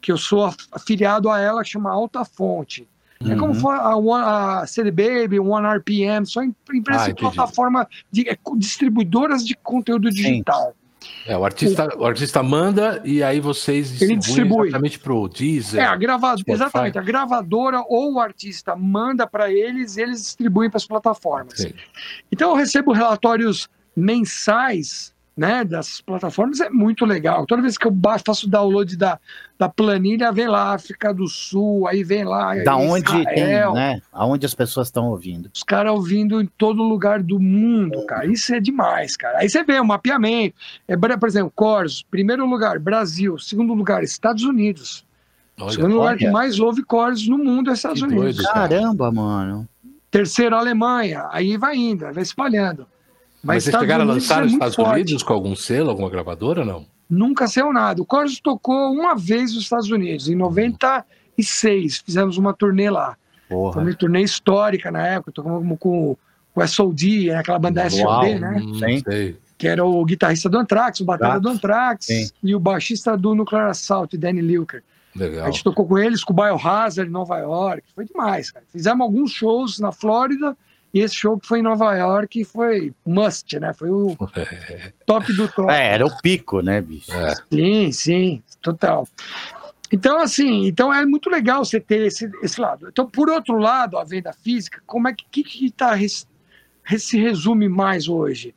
que eu sou afiliado a ela, que chama Alta Fonte. Uhum. É como uhum. for a, One, a CD Baby, One RPM, são empresas ah, de plataforma de é, distribuidoras de conteúdo digital. Sim. É, o artista, o artista manda e aí vocês distribuem, distribui exatamente para o Deezer. É, a gravadora, exatamente, a gravadora ou o artista manda para eles e eles distribuem para as plataformas. Sim. Então eu recebo relatórios mensais né, das plataformas é muito legal. Toda vez que eu baixo, faço download da, da planilha, vem lá África do Sul, aí vem lá. Da onde Israel, tem, né? Aonde as pessoas estão ouvindo. Os caras ouvindo em todo lugar do mundo, cara. Isso é demais, cara. Aí você vê o mapeamento. É, por exemplo, Corsos, primeiro lugar, Brasil. Segundo lugar, Estados Unidos. Olha, segundo lugar olha. que mais ouve Corsos no mundo é Estados que Unidos. Doido, Caramba, mano. Terceiro, Alemanha. Aí vai indo, vai espalhando. Mas, Mas vocês chegaram a lançar nos é Estados forte. Unidos com algum selo, alguma gravadora, não? Nunca saiu nada. O Corsos tocou uma vez nos Estados Unidos, em 96. Fizemos uma turnê lá. Porra. Foi uma turnê histórica na época. Tocamos com o SOD, né, aquela banda SOD, né? Hum, Sim. Que era o guitarrista do Anthrax, o batera do Anthrax Sim. e o baixista do Nuclear Assault, Danny Lilker. Legal. A gente tocou com eles, com o Biohazard em Nova York. Foi demais, cara. Fizemos alguns shows na Flórida e esse show que foi em Nova York foi must, né? Foi o top do top. É, era o pico, né, bicho? É. Sim, sim, total. Então, assim, então é muito legal você ter esse, esse lado. Então, por outro lado, a venda física, como é que que, que tá, se resume mais hoje?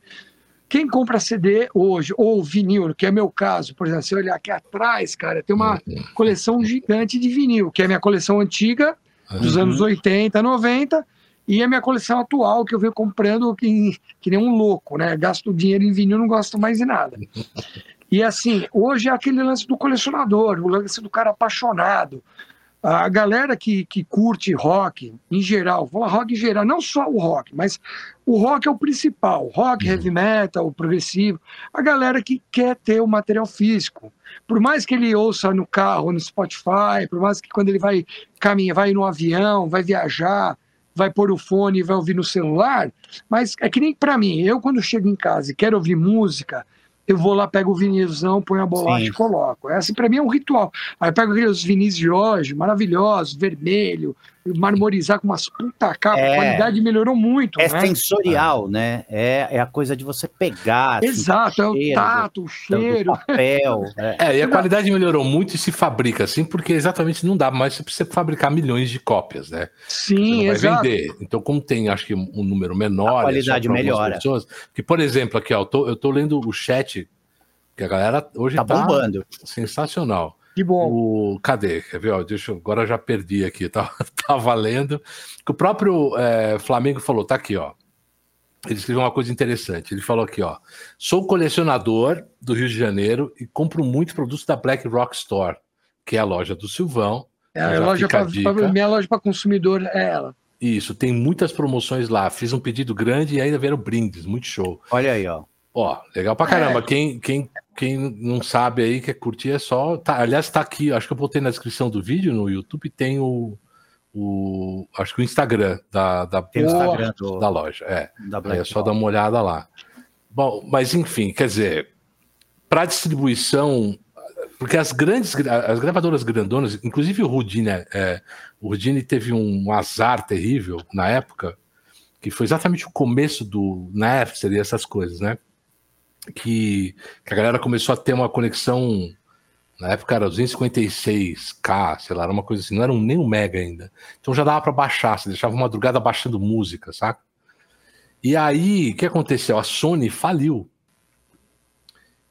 quem compra CD hoje, ou vinil, que é meu caso, por exemplo, se eu olhar aqui atrás, cara, tem uma coleção gigante de vinil, que é a minha coleção antiga, dos uhum. anos 80, 90, e a minha coleção atual, que eu venho comprando que, que nem um louco, né? Gasto dinheiro em vinil, não gosto mais de nada. E assim, hoje é aquele lance do colecionador, o lance do cara apaixonado. A galera que, que curte rock, em geral, vou rock em geral, não só o rock, mas o rock é o principal, rock, uhum. heavy metal, progressivo. A galera que quer ter o material físico. Por mais que ele ouça no carro, no Spotify, por mais que quando ele vai caminhar, vai no avião, vai viajar, vai pôr o fone e vai ouvir no celular, mas é que nem para mim, eu quando chego em casa e quero ouvir música, eu vou lá, pego o vinilzão, ponho a bolacha Sim. e coloco. Essa para mim é um ritual. Aí eu pego aqueles vinis de hoje, maravilhosos, vermelho, marmorizar com umas puta capa, é, a qualidade melhorou muito. É né? sensorial, né? É, é a coisa de você pegar. Assim, Exato, é o tato, o cheiro. Do papel. é. é, e a qualidade melhorou muito e se fabrica assim, porque exatamente não dá mais você fabricar milhões de cópias, né? Sim, vai exato. vender. Então, como tem, acho que um número menor. A qualidade melhora. Pessoas, que, por exemplo, aqui, ó, eu tô, eu tô lendo o chat, que a galera hoje tá, tá bombando. Sensacional. Que bom. O, cadê? Quer ver? Ó, deixa, agora eu já perdi aqui, tá, tá valendo. Que o próprio é, Flamengo falou, tá aqui, ó. Ele escreveu uma coisa interessante. Ele falou aqui, ó. Sou colecionador do Rio de Janeiro e compro muitos produtos da Black Rock Store, que é a loja do Silvão. É, a loja pra, pra, minha loja para consumidor é ela. Isso, tem muitas promoções lá. Fiz um pedido grande e ainda vieram brindes, muito show. Olha aí, ó. Ó, legal pra caramba. É. Quem, quem quem não sabe aí, quer curtir, é só. Tá, aliás, tá aqui, acho que eu botei na descrição do vídeo no YouTube, tem o. o acho que o Instagram da, da, tem o Instagram do, da loja. É, da é só dar uma olhada lá. Bom, mas enfim, quer dizer, para distribuição, porque as grandes, as gravadoras grandonas, inclusive o Rudine, é, o Rudine teve um azar terrível na época, que foi exatamente o começo do Napster e essas coisas, né? Que, que, a galera começou a ter uma conexão. Na época era 256k, sei lá, era uma coisa assim, não era um, nem um mega ainda. Então já dava para baixar, você deixava uma madrugada baixando música, saca? E aí, o que aconteceu? A Sony faliu.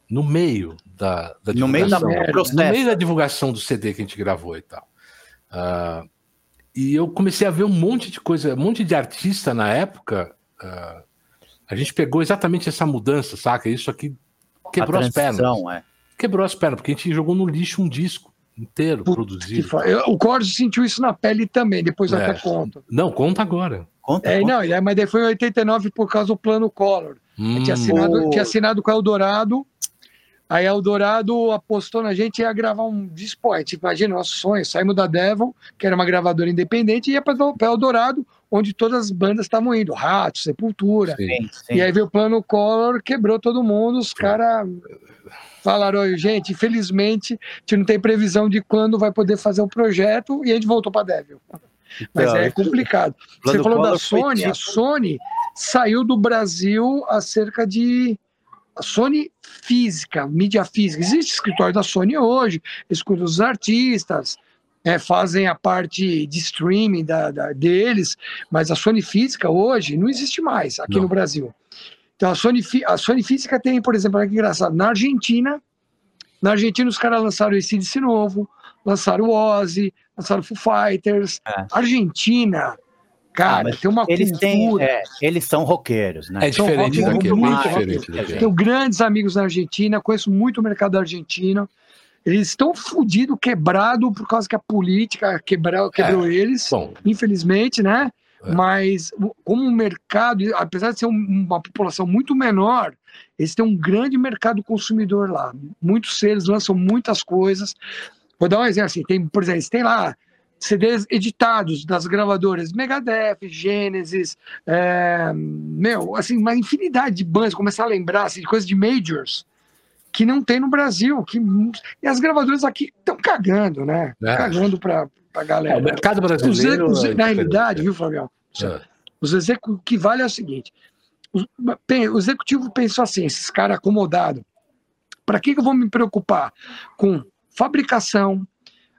No meio da, da no meio da no meio da divulgação do CD que a gente gravou e tal. Uh, e eu comecei a ver um monte de coisa, um monte de artista na época. Uh, a gente pegou exatamente essa mudança, saca? Isso aqui quebrou as pernas. É. Quebrou as pernas, porque a gente jogou no lixo um disco inteiro Puta produzido. O Corso sentiu isso na pele também, depois é. até conta. Não, conta agora. Conta, é, conta. Não, mas daí foi em 89 por causa do plano Collor. Hum. Tinha, assinado, tinha assinado com a Eldorado, aí a Eldorado apostou na gente e ia gravar um disco. Imagina, nosso sonho, saímos da Devil, que era uma gravadora independente, e ia para Eldorado, onde todas as bandas estavam indo, Rato, Sepultura. Sim, sim. E aí veio o plano Collor, quebrou todo mundo, os caras falaram, gente, infelizmente, a gente não tem previsão de quando vai poder fazer o projeto, e a gente voltou para Devil. Mas é complicado. Você falou da Sony, tipo... a Sony saiu do Brasil há cerca de a Sony física, mídia física. Existe escritório da Sony hoje, escuta os artistas, é, fazem a parte de streaming da, da, deles, mas a Sony Física hoje não existe mais aqui não. no Brasil. Então a Sony, a Sony Física tem, por exemplo, olha que engraçado, na Argentina, na Argentina os caras lançaram esse de novo, lançaram o Ozzy, lançaram o Foo Fighters. É. Argentina, cara, ah, tem uma eles cultura. Têm, é, eles são roqueiros, né? É diferente daqui, é muito diferente daqui. Tenho grandes amigos na Argentina, conheço muito o mercado argentino. Eles estão fodidos, quebrados, por causa que a política quebrou, quebrou é, eles, bom. infelizmente, né? É. Mas, como o mercado, apesar de ser uma população muito menor, eles têm um grande mercado consumidor lá. Muitos seres lançam muitas coisas. Vou dar um exemplo assim: tem, por exemplo, tem lá CDs editados das gravadoras Megadeth, Genesis, é, meu, assim, uma infinidade de bandas, começar a lembrar assim, de coisas de majors que não tem no Brasil. Que, e as gravadoras aqui estão cagando, né? É. Cagando para a galera. É, o mercado brasileiro. Os, os, na realidade, viu, Fabião? É. Os executivos, o que vale é o seguinte: o, o executivo pensou assim, esses caras acomodados, para que, que eu vou me preocupar com fabricação,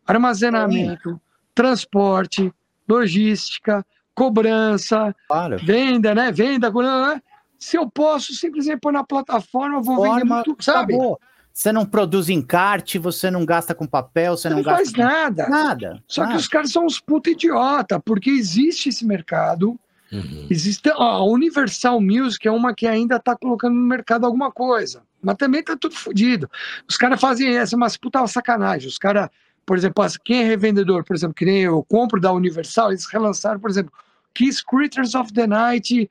armazenamento, transporte, logística, cobrança, claro. venda, né? Venda, né? Se eu posso simplesmente pôr na plataforma, vou Forma, vender muito, sabe? Acabou. Você não produz encarte, você não gasta com papel, você não, não gasta. faz nada. Nada. Só nada. que os caras são uns puta idiota, porque existe esse mercado. Uhum. Existe a Universal Music é uma que ainda está colocando no mercado alguma coisa, mas também tá tudo fodido. Os caras fazem essa, mas puta sacanagem. Os caras, por exemplo, quem é revendedor, por exemplo, que nem eu compro da Universal, eles relançaram, por exemplo, Kiss Creatures of the Night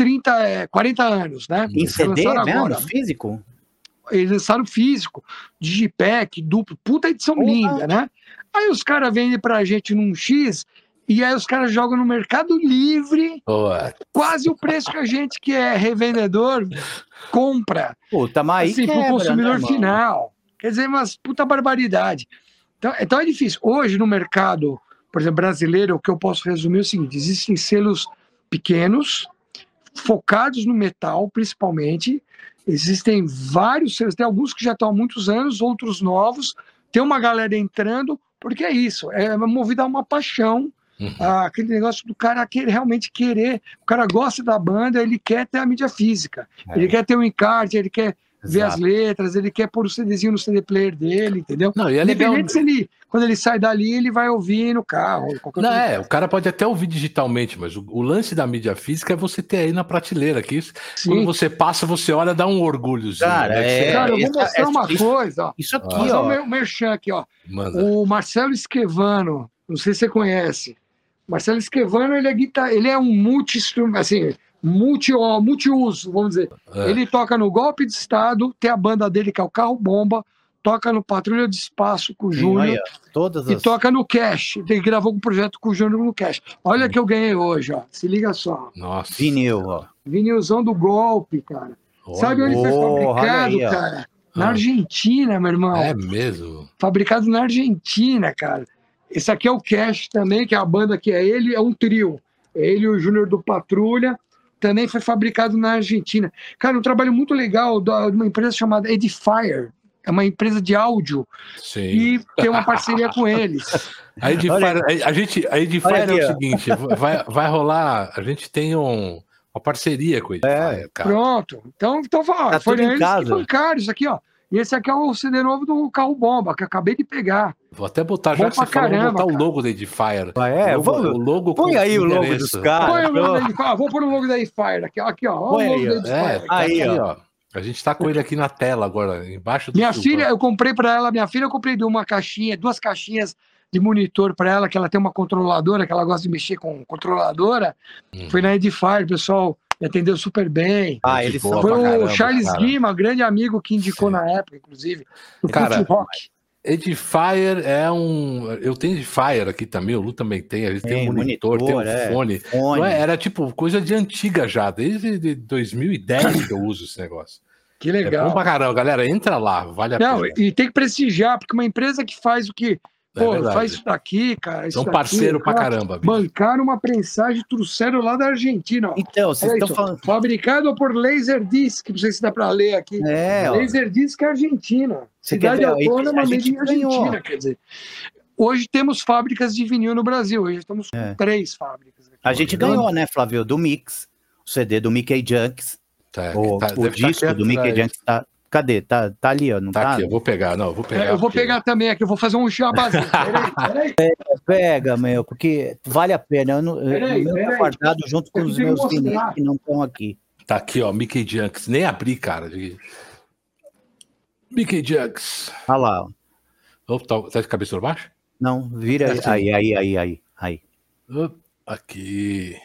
30, 40 anos, né? Em CD mesmo, agora. físico? Eles lançaram físico, digipack, duplo, puta edição linda, né? Aí os caras vendem pra gente num X e aí os caras jogam no Mercado Livre Boa. quase o preço que a gente que é revendedor compra. Puta, mas assim, quebra, pro consumidor né, final. Quer dizer, umas puta barbaridade. Então, então é difícil. Hoje no mercado, por exemplo, brasileiro, o que eu posso resumir é o seguinte: existem selos pequenos, focados no metal, principalmente. Existem vários selos, tem alguns que já estão há muitos anos, outros novos. Tem uma galera entrando, porque é isso, é movido a uma paixão Uhum. Ah, aquele negócio do cara querer, realmente querer. O cara gosta da banda, ele quer ter a mídia física. É. Ele quer ter o um encarte, ele quer. Ver as letras, ele quer pôr o CDzinho no CD player dele, entendeu? Não, e é legal... se ele, quando ele sai dali, ele vai ouvir no carro. Não, é, o cara pode até ouvir digitalmente, mas o, o, lance da mídia física é você ter aí na prateleira, que isso, quando você passa, você olha, dá um orgulho. Cara, né? é, cara, eu vou mostrar é, uma isso, coisa, ó. Isso aqui, ó. O merchan aqui, ó. Manda. O Marcelo Esquevano, não sei se você conhece. Marcelo Esquevano, ele é, guitar... ele é um multi assim, multi multiuso, vamos dizer. É. Ele toca no Golpe de Estado, tem a banda dele que é o Carro Bomba, toca no Patrulha de Espaço com o Júnior e as... toca no Cash. Ele gravou um projeto com o Júnior no Cash. Olha que eu ganhei hoje, ó. Se liga só. Nossa. Vinil, ó. Vinilzão do Golpe, cara. Sabe onde foi fabricado, aí, cara? Na ah. Argentina, meu irmão. É mesmo? Fabricado na Argentina, cara. Esse aqui é o Cash também, que é a banda que é ele, é um trio. É ele e o Júnior do Patrulha. Também foi fabricado na Argentina. Cara, um trabalho muito legal de uma empresa chamada Edifier. É uma empresa de áudio. Sim. E tem uma parceria com eles. A Edifier, a, gente, a Edifier é o seguinte: vai, vai rolar. A gente tem um, uma parceria com a Edifier, é, cara. Pronto. Então, então ó, tá foi eles que bancaram isso aqui, ó. E esse aqui é o CD novo do carro bomba, que acabei de pegar. Vou até botar, já Bom que você falou, vou botar cara. o logo da Edifier. Ah, é? O logo, o logo põe aí o logo dos caras. Põe o logo da Edifier. Vou pôr o logo da Edifier aqui, aqui ó. Põe aí, ó. É, tá aí, aqui, ó. A gente tá com ele aqui na tela agora, embaixo do Minha filha, eu comprei para ela, minha filha, eu comprei de uma caixinha, duas caixinhas de monitor para ela, que ela tem uma controladora, que ela gosta de mexer com controladora. Hum. Foi na Edifier, pessoal me atendeu super bem. Ah, ele Foi o caramba, Charles cara. Guima, grande amigo que indicou Sim. na época, inclusive, do cara, Rock. Edifier é um. Eu tenho Edifier aqui também, o Lu também tem. A gente tem, tem um monitor, monitor, tem um é. fone. fone. É, era tipo coisa de antiga já, desde 2010 que eu uso esse negócio. Que legal. É bom pra caramba, galera. Entra lá, vale a Não, pena. E tem que prestigiar, porque uma empresa que faz o que Pô, é faz isso daqui, cara. É um parceiro daqui, pra caramba. Bicho. Bancaram uma prensagem, trouxeram lá da Argentina. Ó. Então, vocês estão falando. Fabricado por Laserdisc, não sei se dá pra ler aqui. É, Laserdisc é Argentina. Você Cidade autônoma, made em Argentina, quer dizer. Hoje temos fábricas de vinil no Brasil. Hoje estamos com é. três fábricas. Aqui. A gente ganhou, né, Flávio, do Mix, o CD do Mickey Junks. Tá, o, tá, o disco do Mickey Junks tá, Cadê? Tá, tá ali, ó. Não tá, tá aqui, eu vou pegar, não, vou pegar. É, eu vou pegar também aqui, eu vou fazer um jabazinho. Peraí, peraí. Pega, pega, meu, porque vale a pena. Eu não, peraí, eu peraí. guardado junto com os meus vinis que não estão aqui. Tá aqui, ó, Mickey Junks. Nem abri, cara. Mickey Junks. Olha lá, ó. Oh, tá, tá de cabeça por baixo? Não, vira é aí, aí, aí, aí, aí. Aqui.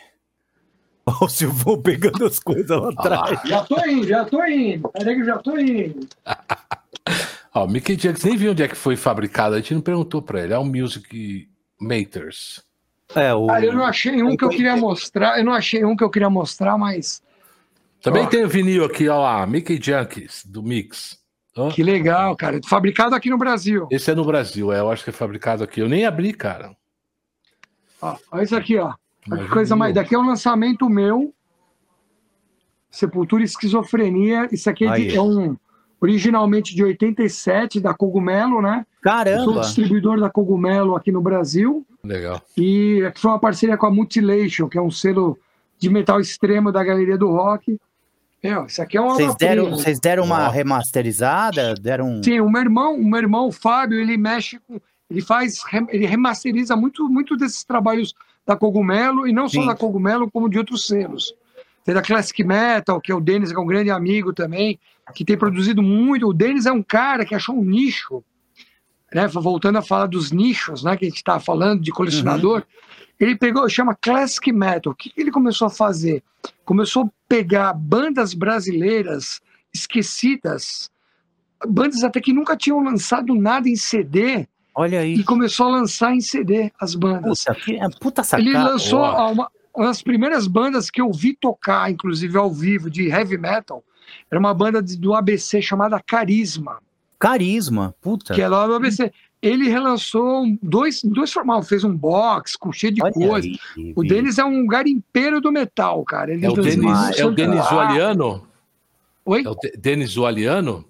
o Silvão pegando as coisas lá atrás. já tô indo, já tô indo. Peraí que já tô indo. Ó, o Mickey Jackson nem viu onde é que foi fabricado, a gente não perguntou pra ele. É o Music Makers. É, o... Ah, eu não achei um que eu queria mostrar, eu não achei um que eu queria mostrar, mas. Também ó. tem o vinil aqui, ó lá, Mickey Junkies, do Mix. Que legal, cara. Fabricado aqui no Brasil. Esse é no Brasil, é, eu acho que é fabricado aqui. Eu nem abri, cara. Ó, olha isso aqui, ó. Que coisa mais. Daqui é um lançamento meu. Sepultura e Esquizofrenia. Isso aqui é, de, é, um originalmente de 87 da Cogumelo, né? Caramba! Eu sou distribuidor da Cogumelo aqui no Brasil. Legal. E foi uma parceria com a Mutilation, que é um selo de metal extremo da Galeria do Rock. Meu, isso aqui é uma. Vocês deram, vocês deram uma remasterizada? Deram... Sim, o meu irmão, o meu irmão, o Fábio, ele mexe com. Ele faz. Ele remasteriza muito, muito desses trabalhos da Cogumelo, e não só Sim. da Cogumelo, como de outros selos. Tem da Classic Metal, que é o Denis, que é um grande amigo também, que tem produzido muito. O Denis é um cara que achou um nicho, né? Voltando a falar dos nichos, né? Que a gente está falando de colecionador. Uhum. Ele pegou, chama Classic Metal. O que ele começou a fazer? Começou a pegar bandas brasileiras esquecidas, bandas até que nunca tinham lançado nada em CD. Olha aí. E começou a lançar em CD as bandas. Puta, que, é puta sacada. Ele lançou uma, uma das primeiras bandas que eu vi tocar, inclusive ao vivo, de heavy metal, era uma banda de, do ABC chamada Carisma. Carisma, puta. Que é lá do ABC. Ele relançou dois, dois formatos, fez um box com cheio de coisa. O Denis é um garimpeiro do metal, cara. Ele é o Denis, é o Denis Zualiano? Oi? É o Denis Zualiano?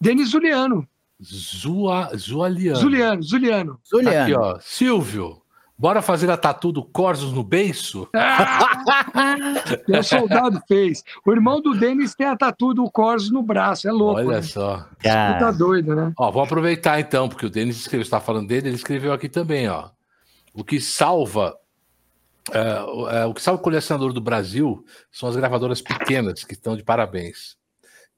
Denis Zuliano. Zua, Zualiano. Zuliano, Zuliano. Zuliano. Aqui, ó. Silvio. Bora fazer a tatu do Corsos no beiço? o soldado fez. O irmão do Denis tem a tatu do Corsos no braço. É louco. Olha né? só. Tá doido, né? Ó, vou aproveitar então, porque o Denis escreveu, está falando dele, ele escreveu aqui também, ó. O que salva. É, é, o que salva o colecionador do Brasil são as gravadoras pequenas, que estão de parabéns.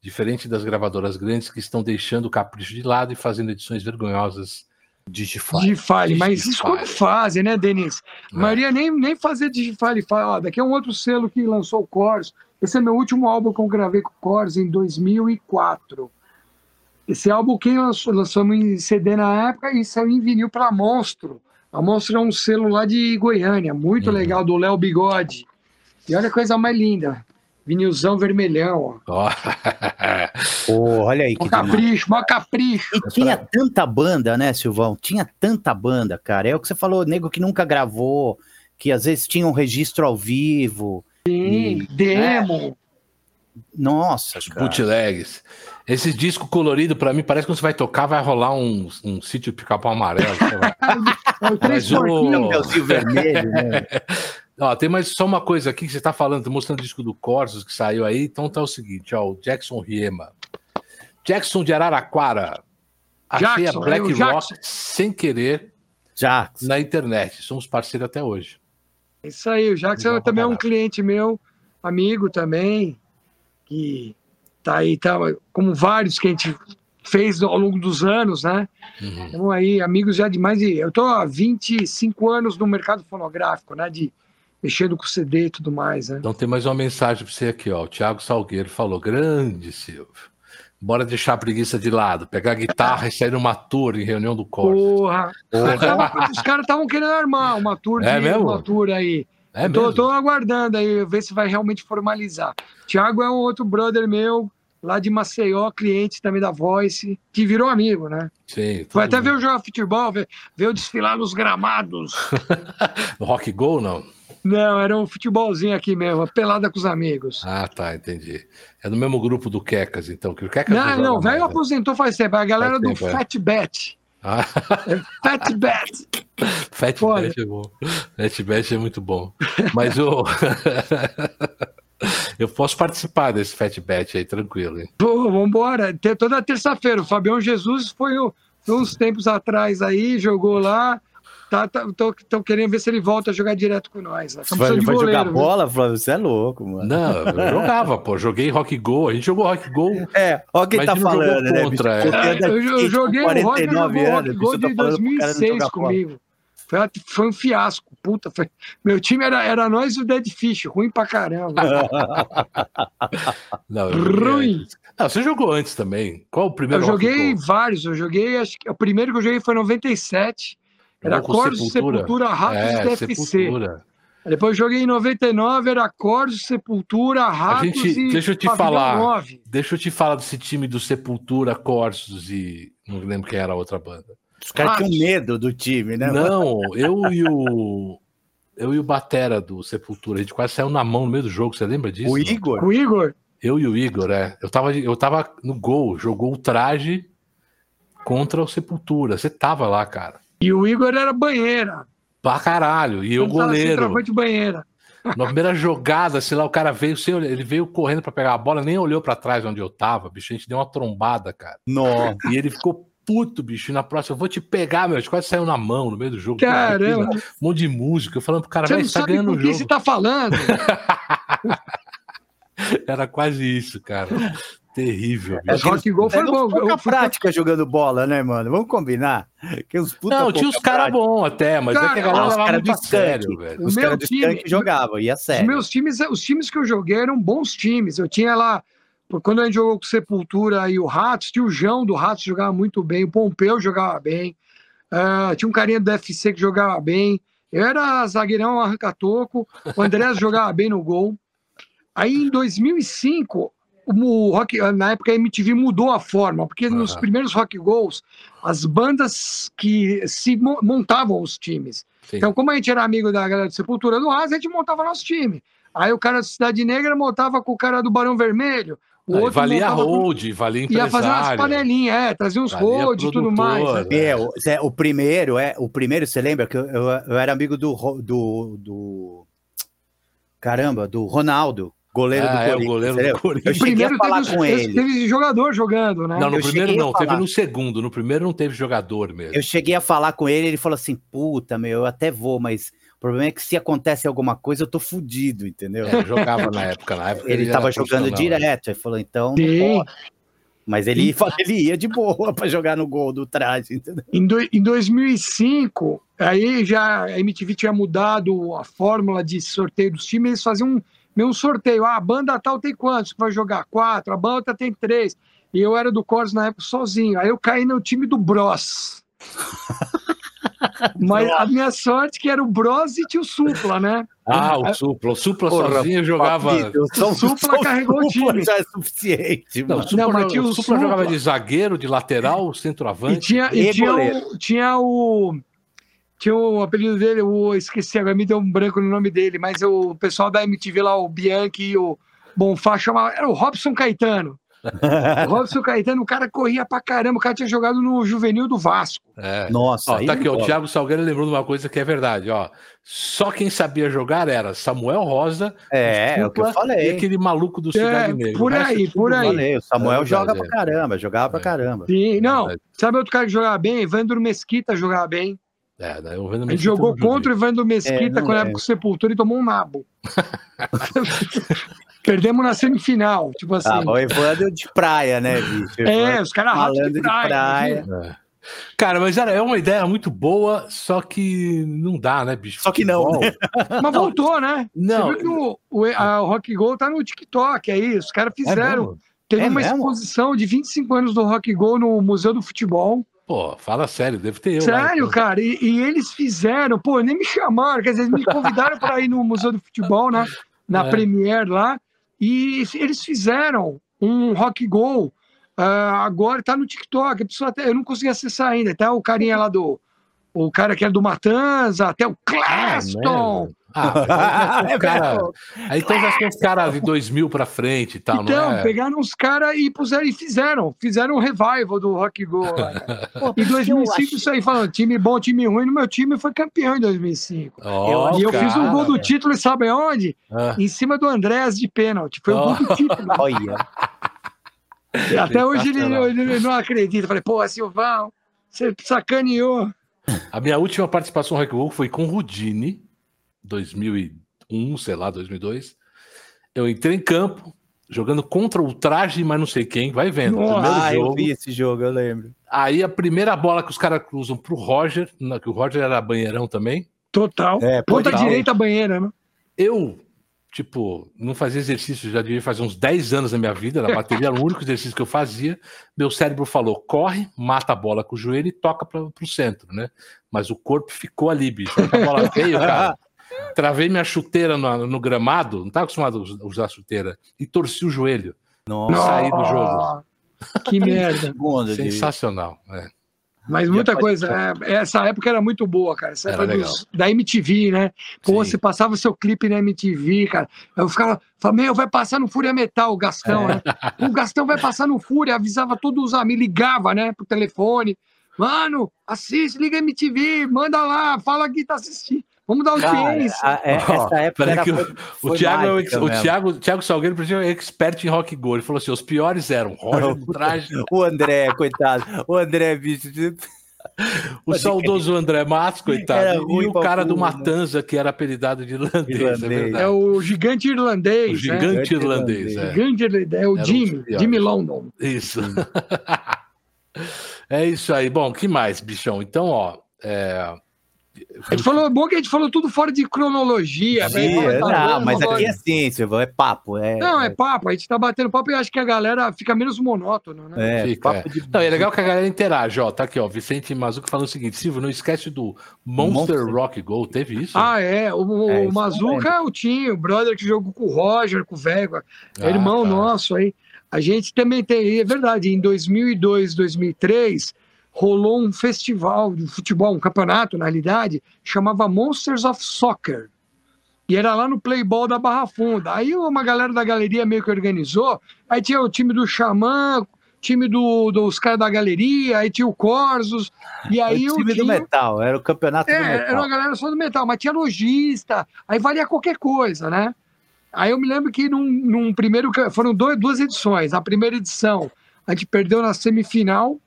Diferente das gravadoras grandes que estão deixando o capricho de lado e fazendo edições vergonhosas Digify. Digify, mas isso quando fazem, né, Denis? A é. maioria nem, nem fazer Digify. Fala, ó, daqui é um outro selo que lançou o Chorus. Esse é meu último álbum que eu gravei com o Chorus em 2004. Esse álbum quem lançou, lançamos em CD na época e saiu em vinil para Monstro. A Monstro é um selo lá de Goiânia, muito uhum. legal, do Léo Bigode. E olha a coisa mais linda. Vinilzão vermelhão, ó. Oh, olha aí que capricho, mó capricho. E tinha tanta banda, né, Silvão? Tinha tanta banda, cara. É o que você falou, nego que nunca gravou, que às vezes tinha um registro ao vivo. Sim, e, demo. É. Nossa, Os cara. bootlegs. Esse disco colorido, para mim, parece que você vai tocar, vai rolar um, um sítio pica-pau amarelo. é o três o... vermelho, né? Ó, tem mais só uma coisa aqui que você está falando, mostrando o disco do Corsos que saiu aí. Então tá o seguinte, ó, o Jackson Riema. Jackson de Araraquara. Achei Jackson, a Black Rock sem querer Jackson. na internet. Somos parceiros até hoje. Isso aí, o Jackson também é um cliente meu, amigo também, que tá aí, tá, como vários que a gente fez ao longo dos anos, né? Uhum. Então aí, amigos já de mais de. Eu tô há 25 anos no mercado fonográfico, né? De mexendo com CD e tudo mais, né? Então tem mais uma mensagem para você aqui, ó. O Thiago Salgueiro falou: grande Silvio. Bora deixar a preguiça de lado, pegar a guitarra e sair numa tour em reunião do corpo. Porra! Porra. Os caras estavam querendo armar uma tour é de mesmo? uma tour aí. É mesmo? tô aguardando aí, ver se vai realmente formalizar. Thiago é um outro brother meu, lá de Maceió, cliente também da Voice, que virou amigo, né? Sim. Vai até ver o jogo de futebol, ver, ver o desfilar nos gramados. Rock Go, não? Não, era um futebolzinho aqui mesmo, pelada com os amigos. Ah, tá, entendi. É do mesmo grupo do Quecas, então, que o Quecas Não, não, velho né? aposentou faz tempo, a galera do é. Fat Bet. Ah. É Fat Bet. Fat Bet é bom. Fat Bet é muito bom. Mas o. Eu posso participar desse Fat Bet aí, tranquilo. Hein? Pô, vambora. Toda terça-feira. O Fabião Jesus foi, foi uns tempos atrás aí, jogou lá tá, tá, tô, tô, querendo ver se ele volta a jogar direto com nós. Né? Você vai, vai goleiro, jogar viu? bola, Flávio? Você é louco, mano. Não, eu jogava, pô. Joguei Rock Go. A gente jogou Rock Go. É, ó quem tá falando, né? Contra, é. É, eu, eu joguei o Rock, Rock Go de 2006 comigo. Foi, foi, um fiasco, puta. Foi... Meu time era, era nós e o Dead Fish, ruim pra caramba. Não, ruim. Não, você jogou antes também. Qual o primeiro? Eu joguei vários. Eu joguei, acho que o primeiro que eu joguei foi em 97. Era Corso, Sepultura, Sepultura Ratos é, DFC. Sepultura. Depois joguei em 99, era Corso, Sepultura, Ratos gente, e Deixa eu te falar, 9. deixa eu te falar desse time do Sepultura, Corsos e não lembro quem era a outra banda. Os caras tinham medo do time, né? Não, eu e o eu e o Batera do Sepultura, a gente quase saiu na mão no meio do jogo, você lembra disso? O Igor? Não? O Igor? Eu e o Igor, é. Eu tava, eu tava no gol, jogou o traje contra o Sepultura. Você tava lá, cara. E o Igor era banheira. Pra caralho. E o goleiro. de banheira. Na primeira jogada, sei lá, o cara veio, ele veio correndo para pegar a bola, nem olhou para trás onde eu tava, bicho. A gente deu uma trombada, cara. Nossa. E ele ficou puto, bicho. E na próxima, eu vou te pegar, meu. A gente quase saiu na mão no meio do jogo. Caramba. Um monte de música. Eu falando pro cara, vai, você tá ganhando o jogo. O que você tá falando? Era quase isso, cara. Terrível. É, rock gol foi bom. Pouca prática jogando bola, né, mano? Vamos combinar. Que os puta não, tinha os caras bons até, mas cara, é que a galera levava muito a sério, velho. Os caras do time jogavam, ia sério. Os meus times, os times que eu joguei eram bons times. Eu tinha lá, quando a gente jogou com Sepultura e o Ratos, tinha o João do Ratos jogava muito bem, o Pompeu jogava bem, uh, tinha um carinha do FC que jogava bem. Eu era zagueirão arranca-toco, o Andrés jogava bem no gol. Aí em 2005, o rock, na época a MTV mudou a forma, porque uhum. nos primeiros rock goals, as bandas que se montavam os times. Sim. Então, como a gente era amigo da galera de Sepultura do Asa, a gente montava nosso time. Aí o cara da Cidade Negra montava com o cara do Barão Vermelho. O outro valia hold, com... valia empresário. Ia fazer umas panelinhas, é, trazia uns hold e tudo mais. Né? É, o, o, primeiro, é, o primeiro, você lembra que eu, eu, eu era amigo do, do, do caramba, do Ronaldo. Goleiro ah, do é, o goleiro do Corinthians. Eu cheguei a falar com ele. Teve jogador jogando, né? Não, no eu primeiro não, teve no segundo. No primeiro não teve jogador mesmo. Eu cheguei a falar com ele, ele falou assim: puta, meu, eu até vou, mas o problema é que se acontece alguma coisa, eu tô fudido, entendeu? É, eu jogava na época, na época. Ele, ele tava jogando né? direto, ele falou, então. Mas ele, então, ele ia de boa para jogar no gol do traje, entendeu? Em, do, em 2005, aí já a MTV tinha mudado a fórmula de sorteio dos times, eles faziam um meu sorteio. Ah, a banda tal tem quantos? Vai jogar quatro, a banda tem três. E eu era do Corsos na época sozinho. Aí eu caí no time do Bros. Mas a minha sorte que era o Bros e tinha o Supla, né? Ah, o Supla. O Supla Porra, sozinho jogava. O Supla carregou o time. Já é suficiente. Não, o Supla, não, mas tinha o Supla, jogava de zagueiro, de lateral, centroavante. E tinha, e, e tinha, o, tinha o tinha o apelido dele, o esqueci, agora me deu um branco no nome dele, mas o pessoal da MTV lá, o Bianchi e o Bonfá chamava, era o Robson Caetano. o Robson Caetano, o cara corria pra caramba, o cara tinha jogado no juvenil do Vasco. É. Nossa, ó, tá aqui, ó, o Thiago Salgueiro lembrou de uma coisa que é verdade, ó. Só quem sabia jogar era Samuel Rosa, é, é o que eu falei. E aquele maluco do Cidade é, Negro. Por aí, por aí. Falei, o Samuel é joga pra caramba, jogava pra é. caramba. Sim, não, sabe outro cara que jogava bem? Evandro Mesquita jogava bem. É, daí o Ele jogou contra o Evandro Mesquita é, quando era com o Sepultura e tomou um nabo. Perdemos na semifinal, tipo assim. Ah, o Evandro de praia, né, bicho? É, os caras falando de praia. De praia. É. Cara, mas era, é uma ideia muito boa, só que não dá, né, bicho? Só que não. Né? Mas voltou, né? Não. Você viu que o, o, a, o Rock Go tá no TikTok aí, os caras é fizeram. É Teve é uma mesmo? exposição de 25 anos do Rock Go no Museu do Futebol. Pô, fala sério, deve ter eu. Sério, lá, então. cara, e, e, eles fizeram, pô, nem me chamaram, quer dizer, me convidaram para ir no Museu do Futebol, né? Na é. Premiere lá, e eles fizeram um rock go. Uh, agora tá no TikTok, a pessoa até, eu não consegui acessar ainda, tá? O carinha lá do. O cara que era do Matanza, até o Claston. Ah, ah, é cara, aí então já são os caras de 2000 para frente e tal, então, é? pegaram os caras e puseram e fizeram, fizeram um revival do Rock Go. em 2005 isso aí falando, time bom, time ruim, no meu time foi campeão em 2005. Oh, e eu cara. fiz um gol do título, e sabe onde? Ah. Em cima do Andrés de pênalti, foi o oh. gol do título. Olha. Até hoje ele, ele, não acredita, falei, pô, Silvão, você sacaneou. A minha última participação no Rock Go foi com o Rudini 2001, sei lá, 2002. Eu entrei em campo, jogando contra o traje, mas não sei quem, vai vendo. Nossa, ah, jogo. eu vi esse jogo, eu lembro. Aí a primeira bola que os caras cruzam pro Roger, que o Roger era banheirão também. Total. É, Ponta total. direita banheira, né? Eu, tipo, não fazia exercício, já devia fazer uns 10 anos na minha vida, na bateria era o único exercício que eu fazia. Meu cérebro falou: corre, mata a bola com o joelho e toca para pro centro, né? Mas o corpo ficou ali, bicho. A bola veio, cara. Travei minha chuteira no, no gramado, não estava acostumado a usar chuteira, e torci o joelho. Nossa. Saí do jogo. Que merda. Sensacional. É. Mas muita coisa. É, essa época era muito boa, cara. Essa época dos, da MTV, né? Pô, Sim. você passava seu clipe na MTV, cara. Eu ficava, falava, meu, vai passar no Fúria Metal, o Gastão, é. né? O Gastão vai passar no Fúria, avisava todos os amigos, ligava, né, pro telefone. Mano, assiste, liga MTV, manda lá, fala que tá assistindo. Vamos dar audiência. Cara, a, a, essa época que foi, o, o, Thiago, é o, o Thiago, Thiago Salgueiro, por exemplo, é expert em rock go. Ele falou assim: os piores eram Roger do Traje. o André, coitado. O André, bicho. O saudoso André Matos, coitado. e o cara do Matanza, que era apelidado de irlandês. É irlandês. É, é, o gigante irlandês. O gigante né? irlandês. É. Gigante irlandês. É o era Jimmy, Jimmy London. Isso. é isso aí. Bom, que mais, bichão? Então, ó. É... A gente falou, bom que a gente falou tudo fora de cronologia. Sim, né? não, mas aqui é ciência, é papo. É, não, é papo. A gente tá batendo papo e acho que a galera fica menos monótono, né? É, fica, papo é. De... Não, é legal que a galera interage, ó. Tá aqui, ó. Vicente Mazuco falando o seguinte: Silvio, não esquece do Monster, Monster. Rock Go. Teve isso? Ah, é. O, é, o Mazuca é o Tinho, o brother que jogou com o Roger, com o Vega, ah, irmão tá. nosso aí. A gente também tem, é verdade, em 2002, 2003 rolou um festival de futebol, um campeonato, na realidade, chamava Monsters of Soccer. E era lá no Playball da Barra Funda. Aí uma galera da galeria meio que organizou. Aí tinha o time do Xamã, time do, dos caras da galeria, aí tinha o Corsos. E aí o time do metal, era o campeonato é, do metal. Era uma galera só do metal, mas tinha lojista, aí valia qualquer coisa, né? Aí eu me lembro que num, num primeiro. Foram dois, duas edições. A primeira edição a gente perdeu na semifinal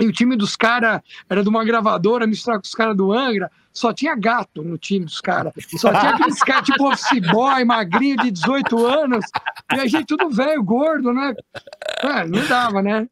e o time dos caras era de uma gravadora, misturar com os caras do Angra, só tinha gato no time dos caras. Só tinha aqueles caras tipo office boy, magrinho de 18 anos, e a gente tudo velho, gordo, né? É, não dava, né?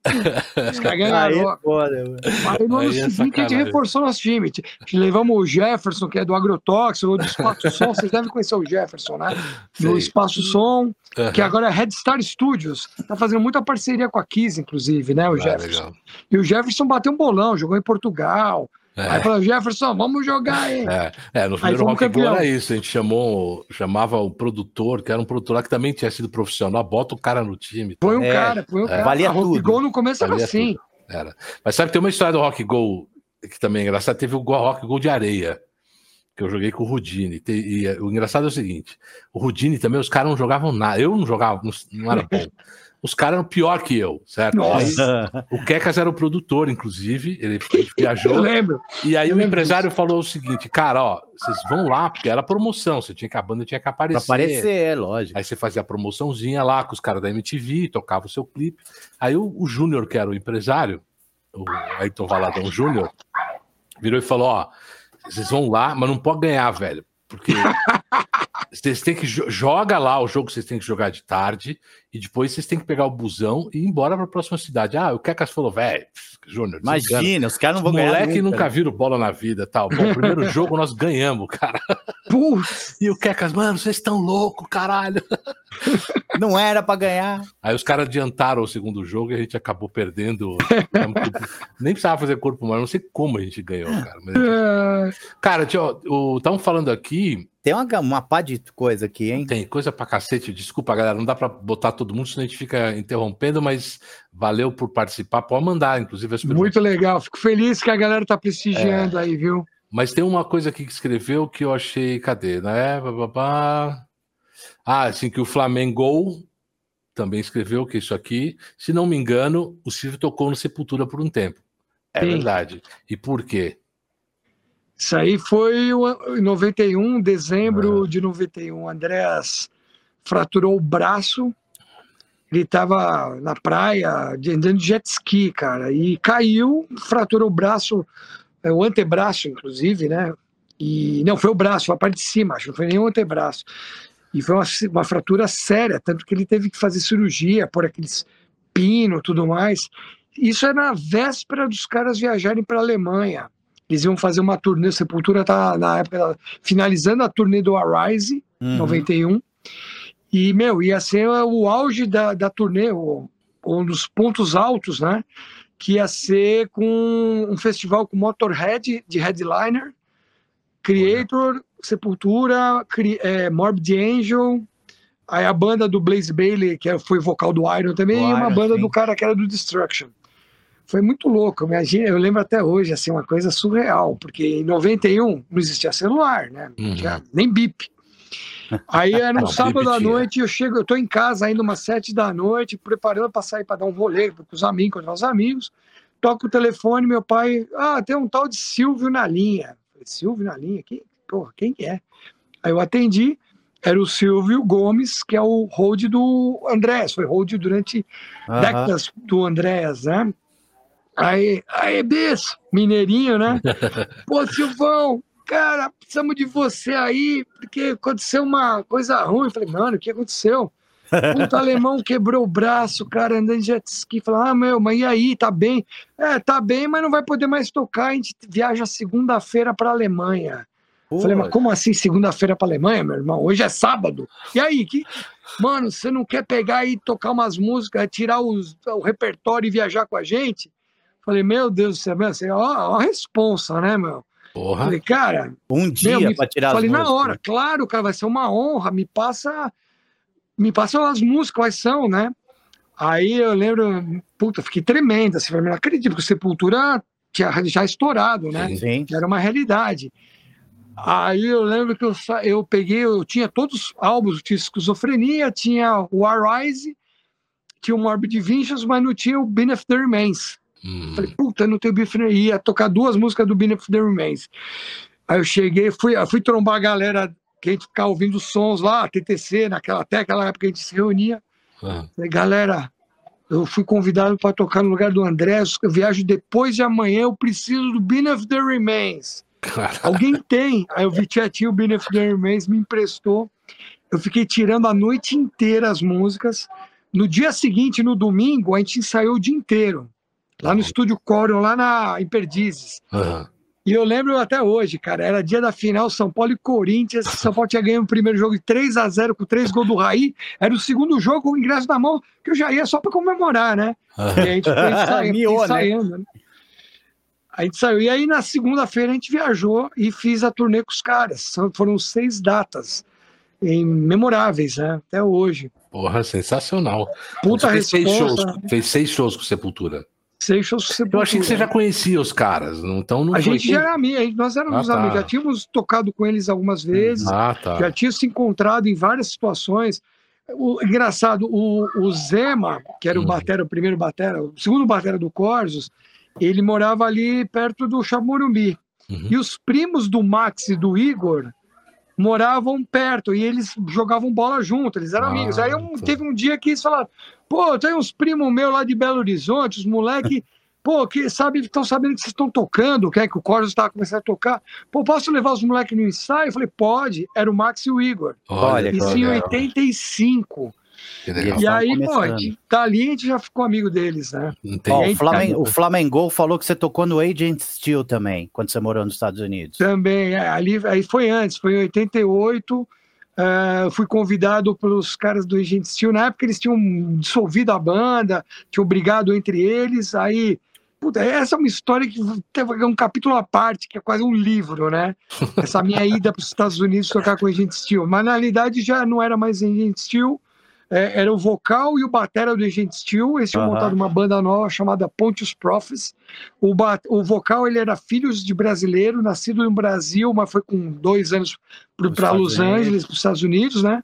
Os caras ganharam. Aí, no ano é seguinte a gente reforçou nosso time. Levamos o Jefferson, que é do Agrotóxico, do Espaço Som. Vocês devem conhecer o Jefferson, né? Do Espaço Som, que agora é Red Star Studios. Tá fazendo muita parceria com a Kiss, inclusive, né? O ah, Jefferson. E o Jefferson bateu um bolão, jogou em Portugal. É. Aí falou, Jefferson, vamos jogar aí. É, é no primeiro Rock campeão. era isso, a gente chamou, chamava o produtor, que era um produtor lá que também tinha sido profissional, bota o cara no time. Põe um é, cara, põe um é. cara. Valia a Rock Go no começo Valia era assim. Tudo. Era. Mas sabe, tem uma história do Rock Go que também é engraçada, teve o Rock Go de areia, que eu joguei com o Rudini. E, o engraçado é o seguinte, o Rudini também, os caras não jogavam nada, eu não jogava, não, não era bom. os caras eram pior que eu, certo? Aí, o Kekas era o produtor, inclusive, ele, ele viajou. Eu lembro. E aí eu o empresário disso. falou o seguinte, cara, ó, vocês vão lá, porque era promoção, você tinha que a banda tinha que aparecer. Pra aparecer, é lógico. Aí você fazia a promoçãozinha lá com os caras da MTV, tocava o seu clipe. Aí o, o Júnior, que era o empresário, o Ayrton Valadão Júnior, virou e falou, ó, vocês vão lá, mas não pode ganhar, velho. Porque vocês têm que joga lá o jogo, vocês têm que jogar de tarde e depois vocês têm que pegar o busão e ir embora para a próxima cidade. Ah, o Kekas falou, velho, Júnior. Imagina, os caras não vão ganhar. Moleque nunca, nunca viram bola na vida, tal. Bom, primeiro jogo nós ganhamos, cara. Putz. E o Kekas, mano, vocês estão loucos, caralho. Não era para ganhar. Aí os caras adiantaram o segundo jogo e a gente acabou perdendo. Nem precisava fazer corpo mas não sei como a gente ganhou, cara. Mas... Cara, estavam falando aqui tem uma, uma pá de coisa aqui, hein? Tem coisa pra cacete. Desculpa, galera. Não dá pra botar todo mundo, senão a gente fica interrompendo, mas valeu por participar. Pode mandar, inclusive, as perguntas. Muito legal. Fico feliz que a galera tá prestigiando é. aí, viu? Mas tem uma coisa aqui que escreveu que eu achei. Cadê? Né? Ah, assim, que o Flamengo também escreveu que isso aqui. Se não me engano, o Silvio tocou no Sepultura por um tempo. É Sim. verdade. E por quê? Isso aí foi em 91, dezembro de 91. O Andréas fraturou o braço. Ele estava na praia andando de jet ski, cara, e caiu, fraturou o braço, é, o antebraço, inclusive, né? E não foi o braço, foi a parte de cima, acho, não foi nem o antebraço. E foi uma, uma fratura séria, tanto que ele teve que fazer cirurgia por aqueles pino, tudo mais. Isso é na véspera dos caras viajarem para a Alemanha. Eles iam fazer uma turnê, Sepultura tá na época finalizando a turnê do Arise, uhum. 91. E, meu, ia ser o auge da, da turnê, um dos pontos altos, né? Que ia ser com um festival com Motorhead de headliner, Creator, Olha. Sepultura, é, Morbid Angel, aí a banda do Blaze Bailey, que foi vocal do Iron também, e uma banda sim. do cara que era do Destruction foi muito louco. Imagina, eu lembro até hoje, assim, uma coisa surreal, porque em 91 não existia celular, né? Uhum. nem bip. Aí era um sábado à noite, eu chego, eu tô em casa ainda umas sete da noite, preparando para sair para dar um rolê com os amigos, com os amigos. Toco o telefone, meu pai, ah, tem um tal de Silvio na linha. Falei, Silvio na linha? Quem, pô, quem é? Aí eu atendi, era o Silvio Gomes, que é o hold do Andrés, foi hold durante décadas do Andrés, né? Aí, aí, bis, mineirinho, né? Pô, Silvão, cara, precisamos de você aí, porque aconteceu uma coisa ruim. Eu falei, mano, o que aconteceu? Puta alemão quebrou o braço, cara, andando de jet ski. Falei, ah, meu, mas e aí, tá bem? É, tá bem, mas não vai poder mais tocar. A gente viaja segunda-feira pra Alemanha. Pô. Falei, mas como assim segunda-feira pra Alemanha, meu irmão? Hoje é sábado. E aí, que... mano, você não quer pegar e tocar umas músicas, tirar os, o repertório e viajar com a gente? Falei, meu Deus do céu, meu, assim, ó, ó a responsa, né, meu? Porra. Falei, cara. Um dia para tirar Falei, na hora, claro, cara, vai ser uma honra. Me passa. Me passa as músicas, quais são, né? Aí eu lembro, puta, fiquei tremenda. Assim, não acredito que o Sepultura tinha já estourado, né? Sim. Era uma realidade. Aí eu lembro que eu, eu peguei, eu tinha todos os álbuns, tinha esquizofrenia, tinha o Arise, tinha o Morbid Visions, mas não tinha o Benefit the Remains. Hum. Falei, puta, não tenho bife, ia tocar duas músicas do Benefit the Remains. Aí eu cheguei, fui, fui trombar a galera que a gente ficava ouvindo sons lá, TTC, naquela, até aquela época a gente se reunia. Ah. Falei, galera, eu fui convidado para tocar no lugar do André, eu viajo depois de amanhã, eu preciso do Benefit the Remains. Caralho. Alguém tem? Aí eu vi Tietinho, o Benefit the Remains me emprestou. Eu fiquei tirando a noite inteira as músicas. No dia seguinte, no domingo, a gente ensaiou o dia inteiro lá no estúdio Corion, lá na, em Perdizes. Uhum. E eu lembro até hoje, cara, era dia da final São Paulo e Corinthians. São Paulo tinha ganho o primeiro jogo de 3 a 0 com três gols do Raí. Era o segundo jogo com o ingresso na mão, que eu já ia só para comemorar, né? E a gente foi Miou, ensaiando né? né? A gente saiu. E aí, na segunda-feira, a gente viajou e fiz a turnê com os caras. Foram seis datas memoráveis, né? Até hoje. Porra, sensacional. Puta fez seis shows, fez seis shows com Sepultura. Seixas Eu achei que você já conhecia os caras, então não A gente já era amigo, nós éramos ah, tá. amigos, já tínhamos tocado com eles algumas vezes, ah, tá. já tínhamos se encontrado em várias situações. O, engraçado, o, o Zema, que era o hum. batera, o primeiro batera, o segundo batera do Corsos, ele morava ali perto do Chamorumbi. Uhum. E os primos do Max e do Igor moravam perto e eles jogavam bola junto, eles eram ah, amigos. Aí eu, tá. teve um dia que eles falaram: Pô, tem uns primos meus lá de Belo Horizonte, os moleques, pô, que sabe, estão sabendo que vocês estão tocando, que é que o Corsos estava começando a tocar. Pô, posso levar os moleques no ensaio? Eu falei, pode. Era o Max e o Igor. Olha, Isso em 85. E aí, pô, dali a gente já ficou amigo deles, né? Ó, o, Flamengo, o Flamengo falou que você tocou no Agent Steel também, quando você morou nos Estados Unidos. Também, é, ali aí foi antes, foi em 88. Uh, fui convidado pelos caras do Agent Steel. Na época eles tinham dissolvido a banda, tinham brigado entre eles. Aí, puta, essa é uma história que tem um capítulo à parte, que é quase um livro, né? Essa minha ida para os Estados Unidos tocar com o Agent Steel. Mas na realidade já não era mais Agent Steel. É, era o vocal e o batera do Agent Steel. Eles tinham uhum. montado uma banda nova chamada Pontius Prophets. O, o vocal ele era filho de brasileiro, nascido no Brasil, mas foi com dois anos para Los Angeles, para os Estados Unidos, né?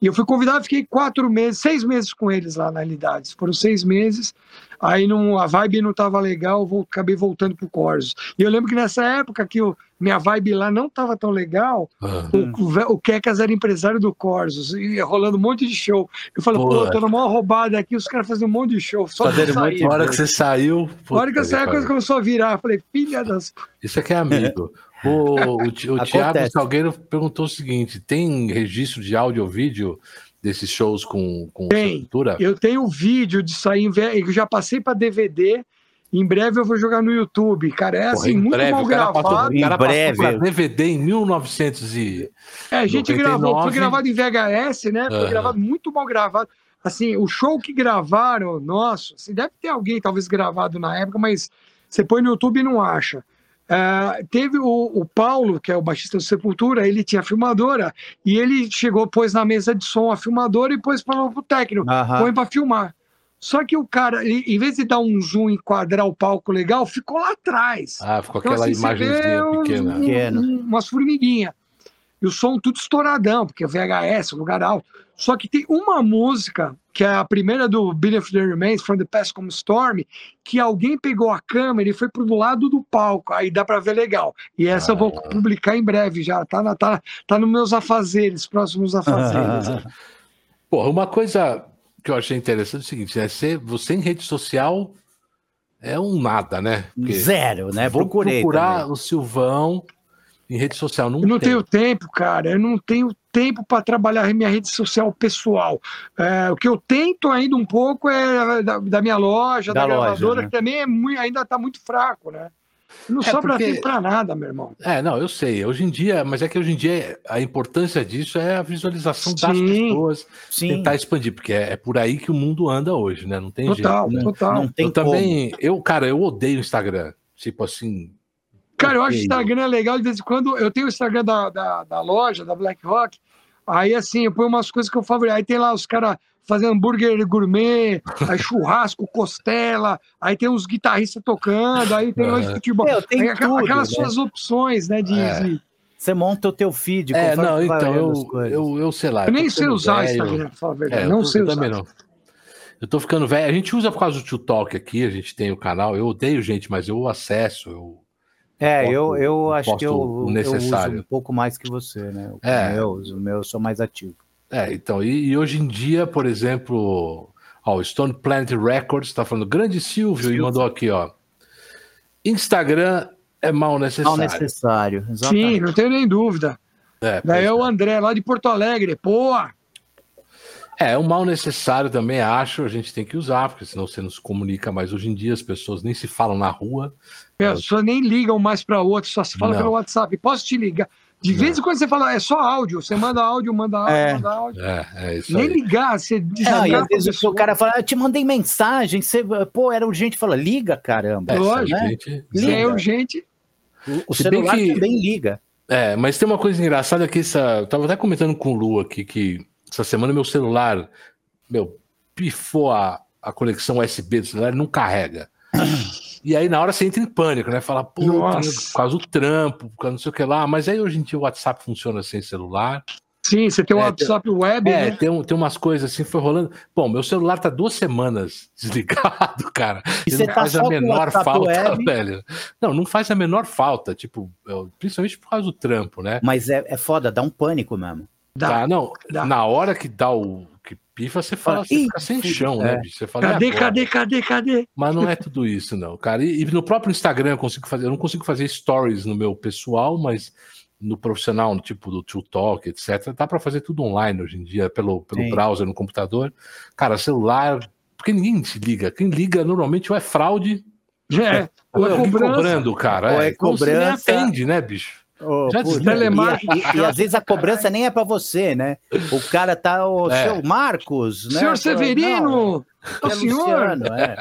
E eu fui convidado, fiquei quatro meses, seis meses com eles lá na realidade. Foram seis meses. Aí não, a vibe não estava legal, vou, acabei voltando pro Corsos. E eu lembro que nessa época que eu, minha vibe lá não estava tão legal, uhum. o, o Kekas era empresário do Corsos, e rolando um monte de show. Eu falei, pô, tô na maior roubada aqui, os caras fazendo um monte de show. Só Fazendo muito, hora que você saiu. Na hora que eu saí, a coisa começou a virar. Eu falei, filha das. Isso aqui é amigo. O, o, o Thiago Salgueiro perguntou o seguinte: tem registro de áudio ou vídeo desses shows com, com Tem. Eu tenho vídeo de sair, eu já passei para DVD. Em breve eu vou jogar no YouTube, cara. É assim, muito breve, mal gravado. Em breve. DVD em 1900 e. É, a gente gravou, foi gravado em VHS, né? Foi uhum. gravado muito mal gravado. Assim, o show que gravaram, nossa, assim, deve ter alguém talvez gravado na época, mas você põe no YouTube e não acha. Uh, teve o, o, Paulo, que é o baixista do Sepultura, ele tinha filmadora, e ele chegou, pôs na mesa de som a filmadora e pôs para o técnico, uhum. põe para filmar. Só que o cara, ele, em vez de dar um zoom e enquadrar o palco legal, ficou lá atrás. Ah, ficou então, aquela assim, imagenzinha pequena. Um, um, umas formiguinhas. E o som tudo estouradão, porque é VHS, lugar alto. Só que tem uma música, que é a primeira do Billy of the Remains, From the Past Come Storm, que alguém pegou a câmera e foi pro lado do palco, aí dá para ver legal. E essa ah. eu vou ah. publicar em breve já, tá, na, tá, tá nos meus afazeres, próximos afazeres. Porra, uma coisa que eu achei interessante é o seguinte, né? Você, você em rede social é um nada, né? Porque Zero, né? Vou Procurei procurar também. o Silvão em rede social. Não eu não tenho tempo, cara. Eu não tenho tempo para trabalhar minha rede social pessoal. É, o que eu tento ainda um pouco é da, da minha loja, da, da loja, gravadora, né? que também é muito, ainda está muito fraco, né? Não é sobra porque... tempo para nada, meu irmão. É, não, eu sei. Hoje em dia, mas é que hoje em dia a importância disso é a visualização sim, das pessoas, sim. tentar expandir, porque é, é, por aí que o mundo anda hoje, né? Não tem total, jeito. Total, não, não tem eu como. também, eu, cara, eu odeio o Instagram. Tipo assim, Cara, eu acho que o Instagram é legal de vez em quando. Eu tenho o Instagram da, da, da loja, da Black Rock. Aí, assim, eu ponho umas coisas que eu favorito. Aí tem lá os caras fazendo hambúrguer gourmet, aí churrasco, costela, aí tem uns guitarristas tocando, aí tem uhum. futebol. Meu, tem aí, tudo, aquelas né? suas opções, né? De, é. de... Você monta o teu feed. É, não, então, eu, eu, eu, sei lá. Eu nem sei usar o Instagram, pra falar a verdade. É, não tô, sei usar. Também não. Eu tô ficando velho. A gente usa por causa do Tio Talk aqui, a gente tem o canal. Eu odeio gente, mas eu acesso, eu é, eu, eu acho que eu, necessário. eu uso um pouco mais que você, né? O é. meu, o meu eu sou mais ativo. É, então, e, e hoje em dia, por exemplo, ó, o Stone Planet Records está falando, grande Silvio, Silvio, e mandou aqui, ó. Instagram é mal necessário. Mal necessário, exatamente. Sim, não tenho nem dúvida. É, Daí é o André, lá de Porto Alegre, pô! É, o mal necessário também acho, a gente tem que usar, porque senão você não se comunica mais hoje em dia, as pessoas nem se falam na rua, Pessoas nem ligam mais para outro, só se fala não. pelo WhatsApp. Posso te ligar? De vez em quando você fala, é só áudio. Você manda áudio, manda áudio, é. manda áudio. É, é isso Nem aí. ligar, você desligar. É, às vezes o cara fala, eu te mandei mensagem, você, pô, era urgente. Fala, liga, caramba. É, Lógico, né? liga. é urgente. O, o celular que... também liga. É, mas tem uma coisa engraçada que essa. Eu tava até comentando com o Lu aqui que essa semana meu celular, meu, pifou a, a conexão USB do celular, não carrega. E aí na hora você entra em pânico, né? Fala, pô, por causa do trampo, por causa não sei o que lá. Mas aí hoje em dia o WhatsApp funciona sem celular. Sim, você tem o é, WhatsApp tem, web, é, né? tem, tem umas coisas assim, foi rolando. Bom, meu celular tá duas semanas desligado, cara. E você não tá faz a menor falta, web? velho. Não, não faz a menor falta, tipo, principalmente por causa do trampo, né? Mas é, é foda, dá um pânico mesmo. Dá, tá, não, dá. na hora que dá o, pifa, você fala, você fica sem chão, né, é. né? Você fala, cadê, cadê, cadê, cadê? Mas não é tudo isso, não, cara. E, e, no próprio Instagram eu consigo fazer, eu não consigo fazer stories no meu pessoal, mas no profissional, no tipo do True Talk, etc. Dá para fazer tudo online hoje em dia, pelo, pelo browser no computador. Cara, celular, porque ninguém se liga. Quem liga normalmente ou é fraude. É, ou é, cobrando, cara. Ou é, é cobrança. Você atende, né, bicho? Oh, Já puta, e, e, e, às vezes a cobrança nem é para você, né? O cara tá, o é. seu Marcos, né? Senhor Severino! Não, é o senhor! Luciano, é.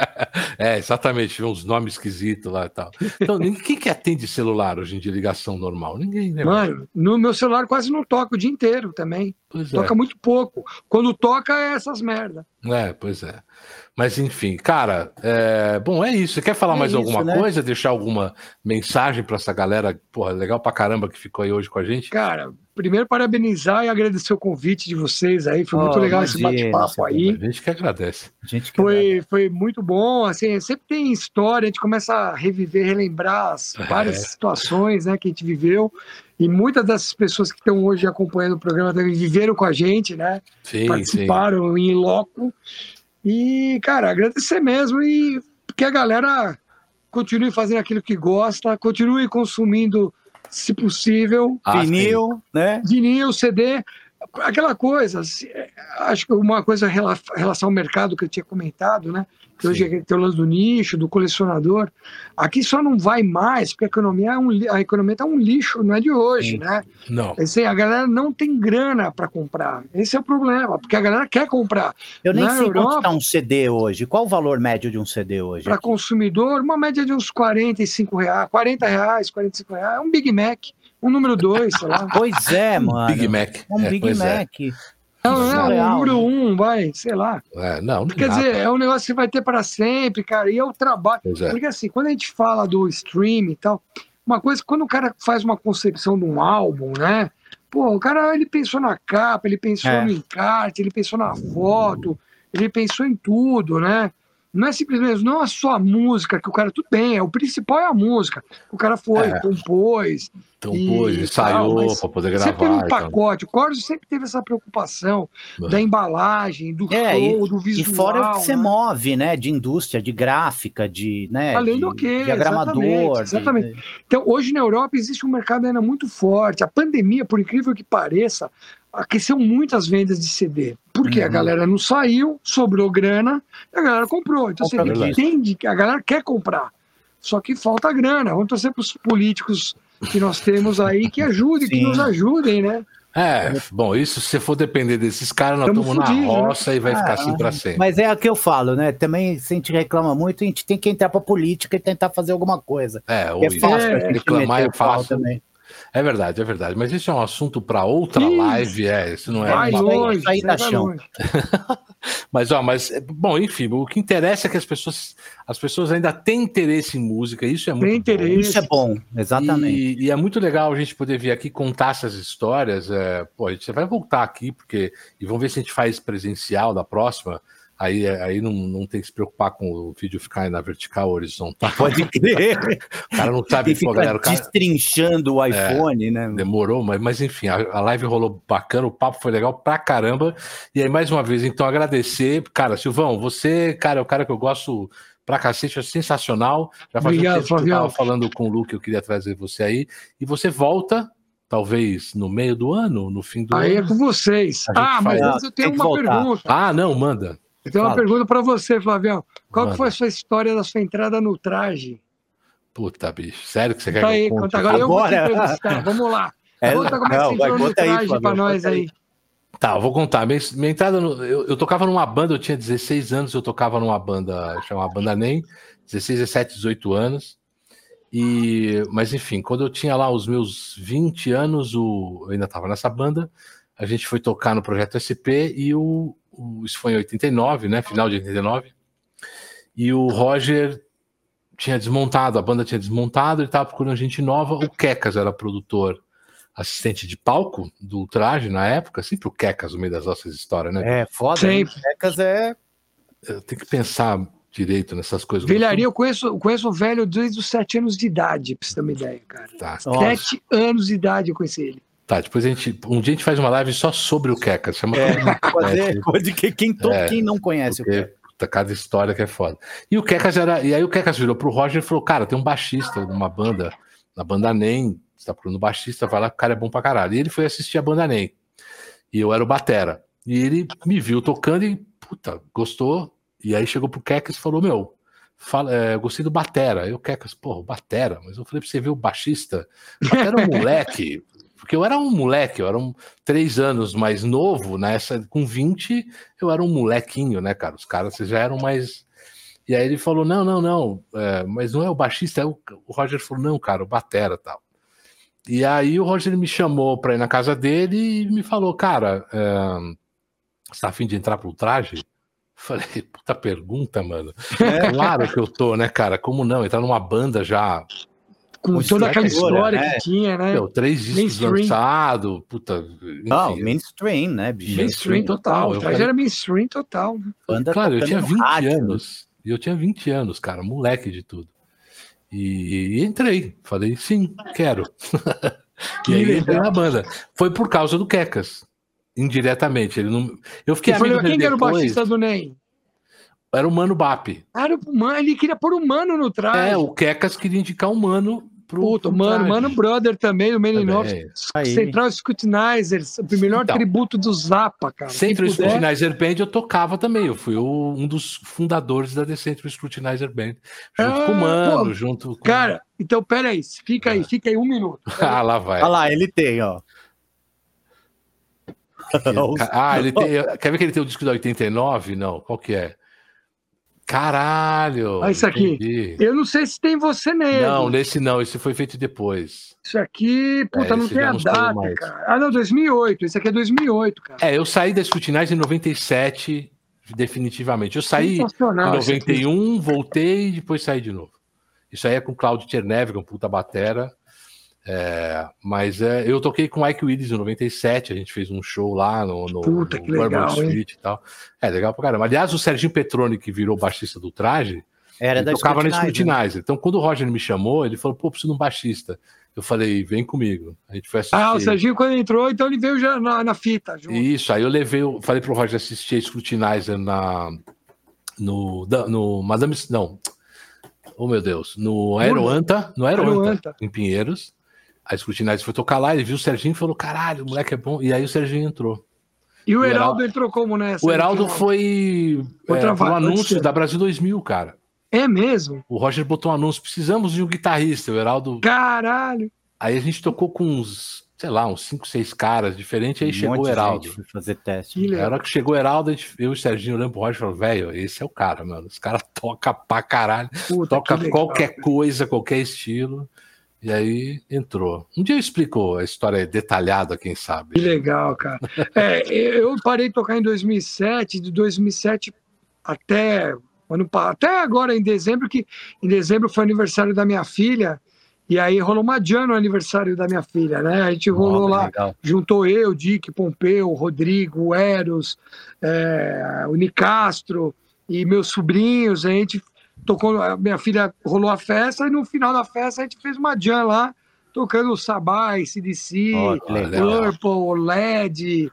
é, exatamente, uns nomes esquisitos lá e tal. Então, quem que atende celular hoje em dia, ligação normal? Ninguém, né? Mano, no meu celular quase não toca o dia inteiro também. Pois toca é. muito pouco. Quando toca é essas merda. É, pois é. Mas enfim, cara, é... bom, é isso. Você quer falar é mais isso, alguma né? coisa? Deixar alguma mensagem para essa galera, porra, legal pra caramba que ficou aí hoje com a gente? Cara, primeiro parabenizar e agradecer o convite de vocês aí. Foi oh, muito legal imagina, esse bate-papo aí. A gente que agradece. Gente que foi, foi muito bom. Assim, sempre tem história, a gente começa a reviver, relembrar as é. várias situações né, que a gente viveu. E muitas dessas pessoas que estão hoje acompanhando o programa também viveram com a gente, né? Sim, Participaram sim. em loco. E, cara, agradecer mesmo e que a galera continue fazendo aquilo que gosta, continue consumindo, se possível, ah, vinil, né? Vinil, CD, aquela coisa. Acho que uma coisa em relação ao mercado que eu tinha comentado, né? que hoje é tem o lance do nicho, do colecionador. Aqui só não vai mais, porque a economia é um, a economia tá um lixo, não é de hoje, Sim. né? Não. Assim, a galera não tem grana para comprar. Esse é o problema, porque a galera quer comprar. Eu nem Na sei Europa, quanto tá um CD hoje. Qual o valor médio de um CD hoje? Para consumidor, uma média de uns 45 reais, 40 reais, 45 reais. É um Big Mac. Um número 2, sei lá. Pois é, mano. Big Mac. Um é, Big é. Mac. É. Não, não, é o número um, vai, sei lá. É, não, não Quer nada. dizer, é um negócio que você vai ter para sempre, cara, e é o trabalho. É. Porque assim, quando a gente fala do stream e tal, uma coisa, quando o cara faz uma concepção de um álbum, né? Pô, o cara ele pensou na capa, ele pensou é. no encarte, ele pensou na foto, ele pensou em tudo, né? Não é simplesmente, não é só a música que o cara, tudo bem, é, o principal é a música. O cara foi, é. compôs. Compôs, ensaiou para poder gravar. Sempre um pacote. O Corso sempre teve essa preocupação é. da embalagem, do é, show, e, do visual. E fora o que você né? move, né? De indústria, de gráfica, de. Né, Além de, do que, diagramador. Exatamente. exatamente. De... Então, hoje na Europa existe um mercado ainda muito forte. A pandemia, por incrível que pareça, aqueceu muitas vendas de CD. Porque uhum. a galera não saiu, sobrou grana, e a galera comprou. Então você assim, entende que a galera quer comprar. Só que falta grana. Vamos torcer para os políticos que nós temos aí que ajudem, Sim. que nos ajudem, né? É, bom, isso se for depender desses caras, nós estamos na né? roça né? e vai ficar assim para sempre. Mas é o que eu falo, né? Também, se a gente reclama muito, a gente tem que entrar para política e tentar fazer alguma coisa. É, ou é fácil, é, reclamar é fácil. Também. É verdade, é verdade. Mas isso é um assunto para outra isso. live, é. Isso não é. Vai uma... longe, aí da chão. mas, ó, mas, bom, enfim, o que interessa é que as pessoas, as pessoas ainda têm interesse em música. Isso é muito Tem interesse. Bom. Isso é bom, exatamente. E, e, é muito legal a gente poder vir aqui contar essas histórias. É, pô, a gente vai voltar aqui, porque. E vamos ver se a gente faz presencial da próxima. Aí, aí não, não tem que se preocupar com o vídeo ficar na vertical ou horizontal. Pode crer. o cara não sabe, pô, galera. O cara... Destrinchando o é, iPhone, é, né? Demorou, mas, mas enfim, a, a, live rolou bacana, o papo foi legal pra caramba. E aí, mais uma vez, então, agradecer. Cara, Silvão, você, cara, é o cara que eu gosto pra cacete, é sensacional. Já faz Obrigado, um tempo que eu tava falando com o Luke, eu queria trazer você aí. E você volta talvez no meio do ano, no fim do aí ano. Aí é com vocês. Ah, mas faz... eu tenho uma voltar. pergunta. Ah, não, manda. Eu tenho uma pergunta para você, Flavião. Qual que foi a sua história da sua entrada no traje? Puta, bicho. Sério que você quer aí, que eu conte? Agora, eu vou te. Vamos lá. É, conta como não, é que você entrou no traje para nós aí. Tá, eu vou contar. Minha, minha entrada, no, eu, eu, tocava numa banda, eu tinha 16 anos, eu tocava numa banda, chamava Banda NEM, 16, 17, 18 anos. E, mas enfim, quando eu tinha lá os meus 20 anos, o, eu ainda estava nessa banda, a gente foi tocar no projeto SP e o, isso foi em 89, né? Final de 89. E o Roger tinha desmontado, a banda tinha desmontado, ele estava procurando gente nova. O Kekas era produtor, assistente de palco do traje na época, sempre o Kekas no meio das nossas histórias, né? É, foda. Sempre. O Kekas é. Eu tenho que pensar direito nessas coisas. Velharia, eu conheço, eu conheço o velho desde os sete anos de idade, pra você ter uma ideia, cara. Tá. Sete anos de idade eu conheci ele. Tá, depois a gente. Um dia a gente faz uma live só sobre o Keka. Chama é, pode, pode que quem, todo, é, quem não conhece porque, o Keka. Puta, cada história que é foda. E o Kekas era. E aí o Kekas virou pro Roger e falou: Cara, tem um baixista numa banda, na banda NEM. Você tá procurando baixista, vai lá, o cara é bom pra caralho. E ele foi assistir a banda NEM. E eu era o Batera. E ele me viu tocando e, puta, gostou. E aí chegou pro Kekas e falou: Meu, fala, é, gostei do Batera. Eu, Kekas, porra, Batera, mas eu falei pra você ver o baixista. Batera é um moleque. Porque eu era um moleque, eu era um três anos mais novo, nessa, com 20, eu era um molequinho, né, cara? Os caras já eram mais. E aí ele falou: não, não, não, é, mas não é o baixista, é o... o Roger falou: não, cara, o Batera tal. E aí o Roger me chamou para ir na casa dele e me falou: cara, é, você tá afim de entrar pro traje? Falei, puta pergunta, mano. É. Claro que eu tô, né, cara? Como não? Entrar numa banda já com toda aquela história que tinha, né? Meu, três discos lançados, puta. Enfim. Não, mainstream, né, bicho? Mainstream total. O cara era mainstream total. Né? Banda claro, eu tinha 20 rádio. anos. E eu tinha 20 anos, cara, moleque de tudo. E, e entrei, falei, sim, quero. e aí entrei na banda. Foi por causa do Quecas, indiretamente. Ele não... Eu fiquei amigo Quem depois... era o baixista do NEM? Era o Mano Bap. Era o Mano, ele queria pôr o Mano no traje. É, o Kekas queria indicar o Mano pro. Puta, pro Mano, Mano Brother também, o Meninov. Central Scrutinizers, o melhor então, tributo do Zappa, cara. Central Scrutinizer Band eu tocava também. Eu fui o, um dos fundadores da The Central Scrutinizer Band. Junto ah, com o Mano, pô, junto com. Cara, então peraí, fica aí, fica aí um minuto. ah, lá vai. Olha lá, ele tem, ó. ah, ele tem. Quer ver que ele tem o disco da 89? Não, qual que é? Caralho! Olha isso aqui. Entendi. Eu não sei se tem você nele. Não, nesse não. Esse foi feito depois. Isso aqui, puta, é, não tem a data, cara. Ah, não, 2008. Esse aqui é 2008, cara. É, eu saí da Scrutinage em 97, definitivamente. Eu saí em 91, voltei e depois saí de novo. Isso aí é com Claudio Tchernev, um puta batera. É, mas é, eu toquei com o Ike Willis em 97, a gente fez um show lá no, no, Puta, no legal, Street e tal. É legal pra caramba. Aliás, o Serginho Petroni, que virou baixista do traje, Era da tocava na Scrutinizer. Então, quando o Roger me chamou, ele falou: pô, preciso de um baixista. Eu falei, vem comigo. A gente foi assistir. Ah, o Serginho, quando entrou, então ele veio já na, na fita. Junto. Isso, aí eu levei, eu falei pro Roger assistir a Scrutinizer na, no, no Madame. Não. Oh, meu Deus. No Aeroanta, no Aeroanta, Aeroanta. em Pinheiros. A Scrutinizer foi tocar lá, ele viu o Serginho e falou: caralho, o moleque é bom. E aí o Serginho entrou. E o, o Heraldo, entrou como nessa? O Heraldo foi Outra é, um anúncio da Brasil 2000, cara. É mesmo? O Roger botou um anúncio: precisamos de um guitarrista. O Heraldo. Caralho! Aí a gente tocou com uns, sei lá, uns 5, 6 caras diferentes. Aí um chegou o Heraldo. Foi fazer teste. Na hora que chegou o Heraldo, a gente, eu e o Serginho olhando pro Roger e falou: velho, esse é o cara, mano. Os caras tocam pra caralho. Puta, toca qualquer coisa, qualquer estilo. E aí entrou. Um dia eu explico a história detalhada, quem sabe. Que legal, cara. É, eu parei de tocar em 2007, de 2007 até ano até agora em dezembro, que em dezembro foi aniversário da minha filha, e aí rolou uma jam no aniversário da minha filha, né? A gente rolou oh, lá, legal. juntou eu, Dick, Pompeu, Rodrigo, Eros, é, o Nicastro e meus sobrinhos, a gente tocou, a minha filha rolou a festa, e no final da festa a gente fez uma jam lá, tocando o Sabá, CDC, oh, Purple, LED,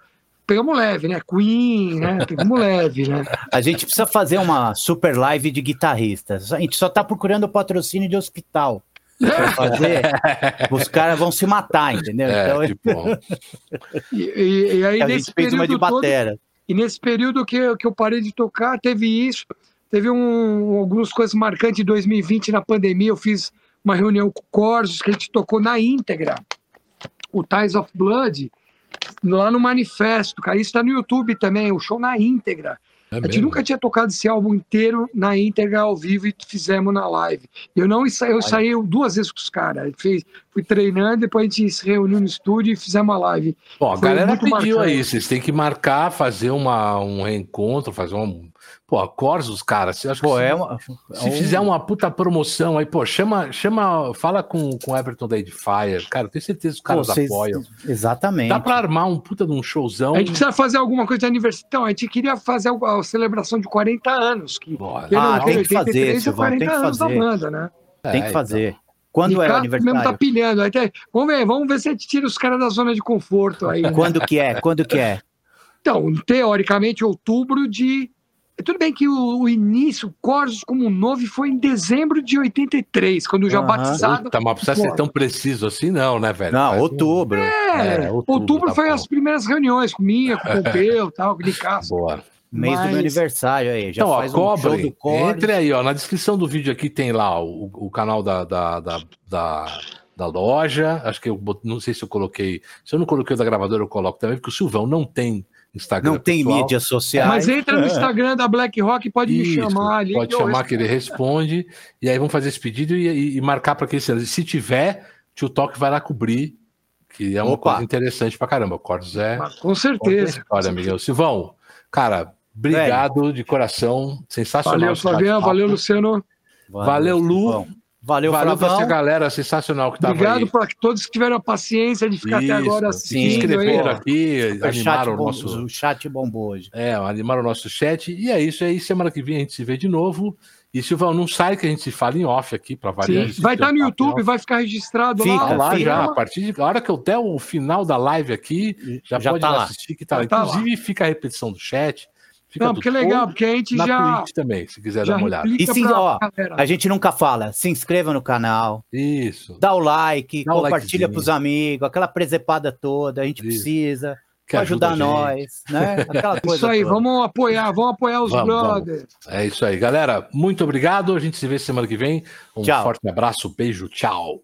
pegamos leve, né? Queen, né? Pegamos leve, né? A gente precisa fazer uma super live de guitarristas. A gente só tá procurando patrocínio de hospital. Pra fazer, os caras vão se matar, entendeu? É, então, tipo... e, e, e, aí, a nesse gente fez uma de batera. Todo, e nesse período que, que eu parei de tocar, teve isso, teve um, algumas coisas marcantes em 2020, na pandemia, eu fiz uma reunião com o Corsos, que a gente tocou na íntegra, o Ties of Blood, lá no Manifesto, cara. Isso está no YouTube também, o show na íntegra. É a gente mesmo? nunca tinha tocado esse álbum inteiro na íntegra ao vivo e fizemos na live. Eu não eu saí duas vezes com os caras. Fui treinando, depois a gente se reuniu no estúdio e fizemos a live. Bom, a galera pediu marcante. aí, vocês têm que marcar, fazer uma, um reencontro, fazer um, Pô, Corsos, cara, você acha pô, que é uma, se, é um... fizer uma puta promoção aí, pô, chama, chama, fala com, com o Everton da Edifier, cara, eu tenho certeza que os caras Vocês... apoiam. Exatamente. Dá pra armar um puta de um showzão. A gente precisa fazer alguma coisa de aniversário. Então, a gente queria fazer a, celebração de 40 anos. Que, ah, tem que fazer, Silvão, tem que fazer. Banda, né? É, tem que fazer. Então. Quando é o aniversário? mesmo tá pilhando. Até, vamos ver, vamos ver se a gente tira os caras da zona de conforto aí. Né? Quando que é? Quando que é? Então, teoricamente, outubro de tudo bem que o, o início, Corsos como novo, foi em dezembro de 83, quando já uhum. batizado. Puta, mas precisa ser tão preciso assim, não, né, velho? Não, outubro. É, é outubro, outubro tá foi bom. as primeiras reuniões minha, com o Pompeu tal, com o Nicasso. Boa. Mês Mas... do meu aniversário aí. Já então, faz ó, um cobre, entre aí, ó. Na descrição do vídeo aqui tem lá o, o canal da, da, da, da, da loja. Acho que eu não sei se eu coloquei. Se eu não coloquei o da gravadora, eu coloco também, porque o Silvão não tem Instagram. Não tem pessoal. mídias sociais. Mas entra no Instagram da Black Rock, pode Isso, me chamar ali. Pode chamar que ele responde. E aí vamos fazer esse pedido e, e, e marcar para que se tiver, tio Talk vai lá cobrir. Que é uma Opa. coisa interessante pra caramba. Cortes é. com certeza. Olha, Miguel. Silvão, cara, obrigado de coração. Sensacional. Valeu, Flaviano. Valeu, Luciano. Valeu, valeu Lu. Valeu, Valeu para essa galera sensacional que estava Obrigado para todos que tiveram a paciência de ficar Isso, até agora assistindo. Se inscreveram aqui, Super animaram o nosso... O chat bombou hoje. É, animaram o nosso chat. E é isso aí. Semana que vem a gente se vê de novo. E Silvão, não sai que a gente se fala em off aqui para variar. Vai estar tá no YouTube, vai ficar registrado fica, lá. lá já, a partir de a hora que eu der o final da live aqui, já, já pode tá assistir que tá, tá Inclusive, lá. fica a repetição do chat. Fica não, porque é legal, porque a gente na já. Twitch também, se quiser dar uma olhada. E sim, ó, a gente nunca fala, se inscreva no canal. Isso. Dá o like, dá compartilha para os amigos, aquela presepada toda, a gente isso. precisa. Pra ajudar nós, né? Aquela coisa. Isso aí, toda. vamos apoiar, vamos apoiar os vamos, brothers. Vamos. É isso aí, galera. Muito obrigado. A gente se vê semana que vem. Um tchau. forte abraço, beijo, tchau.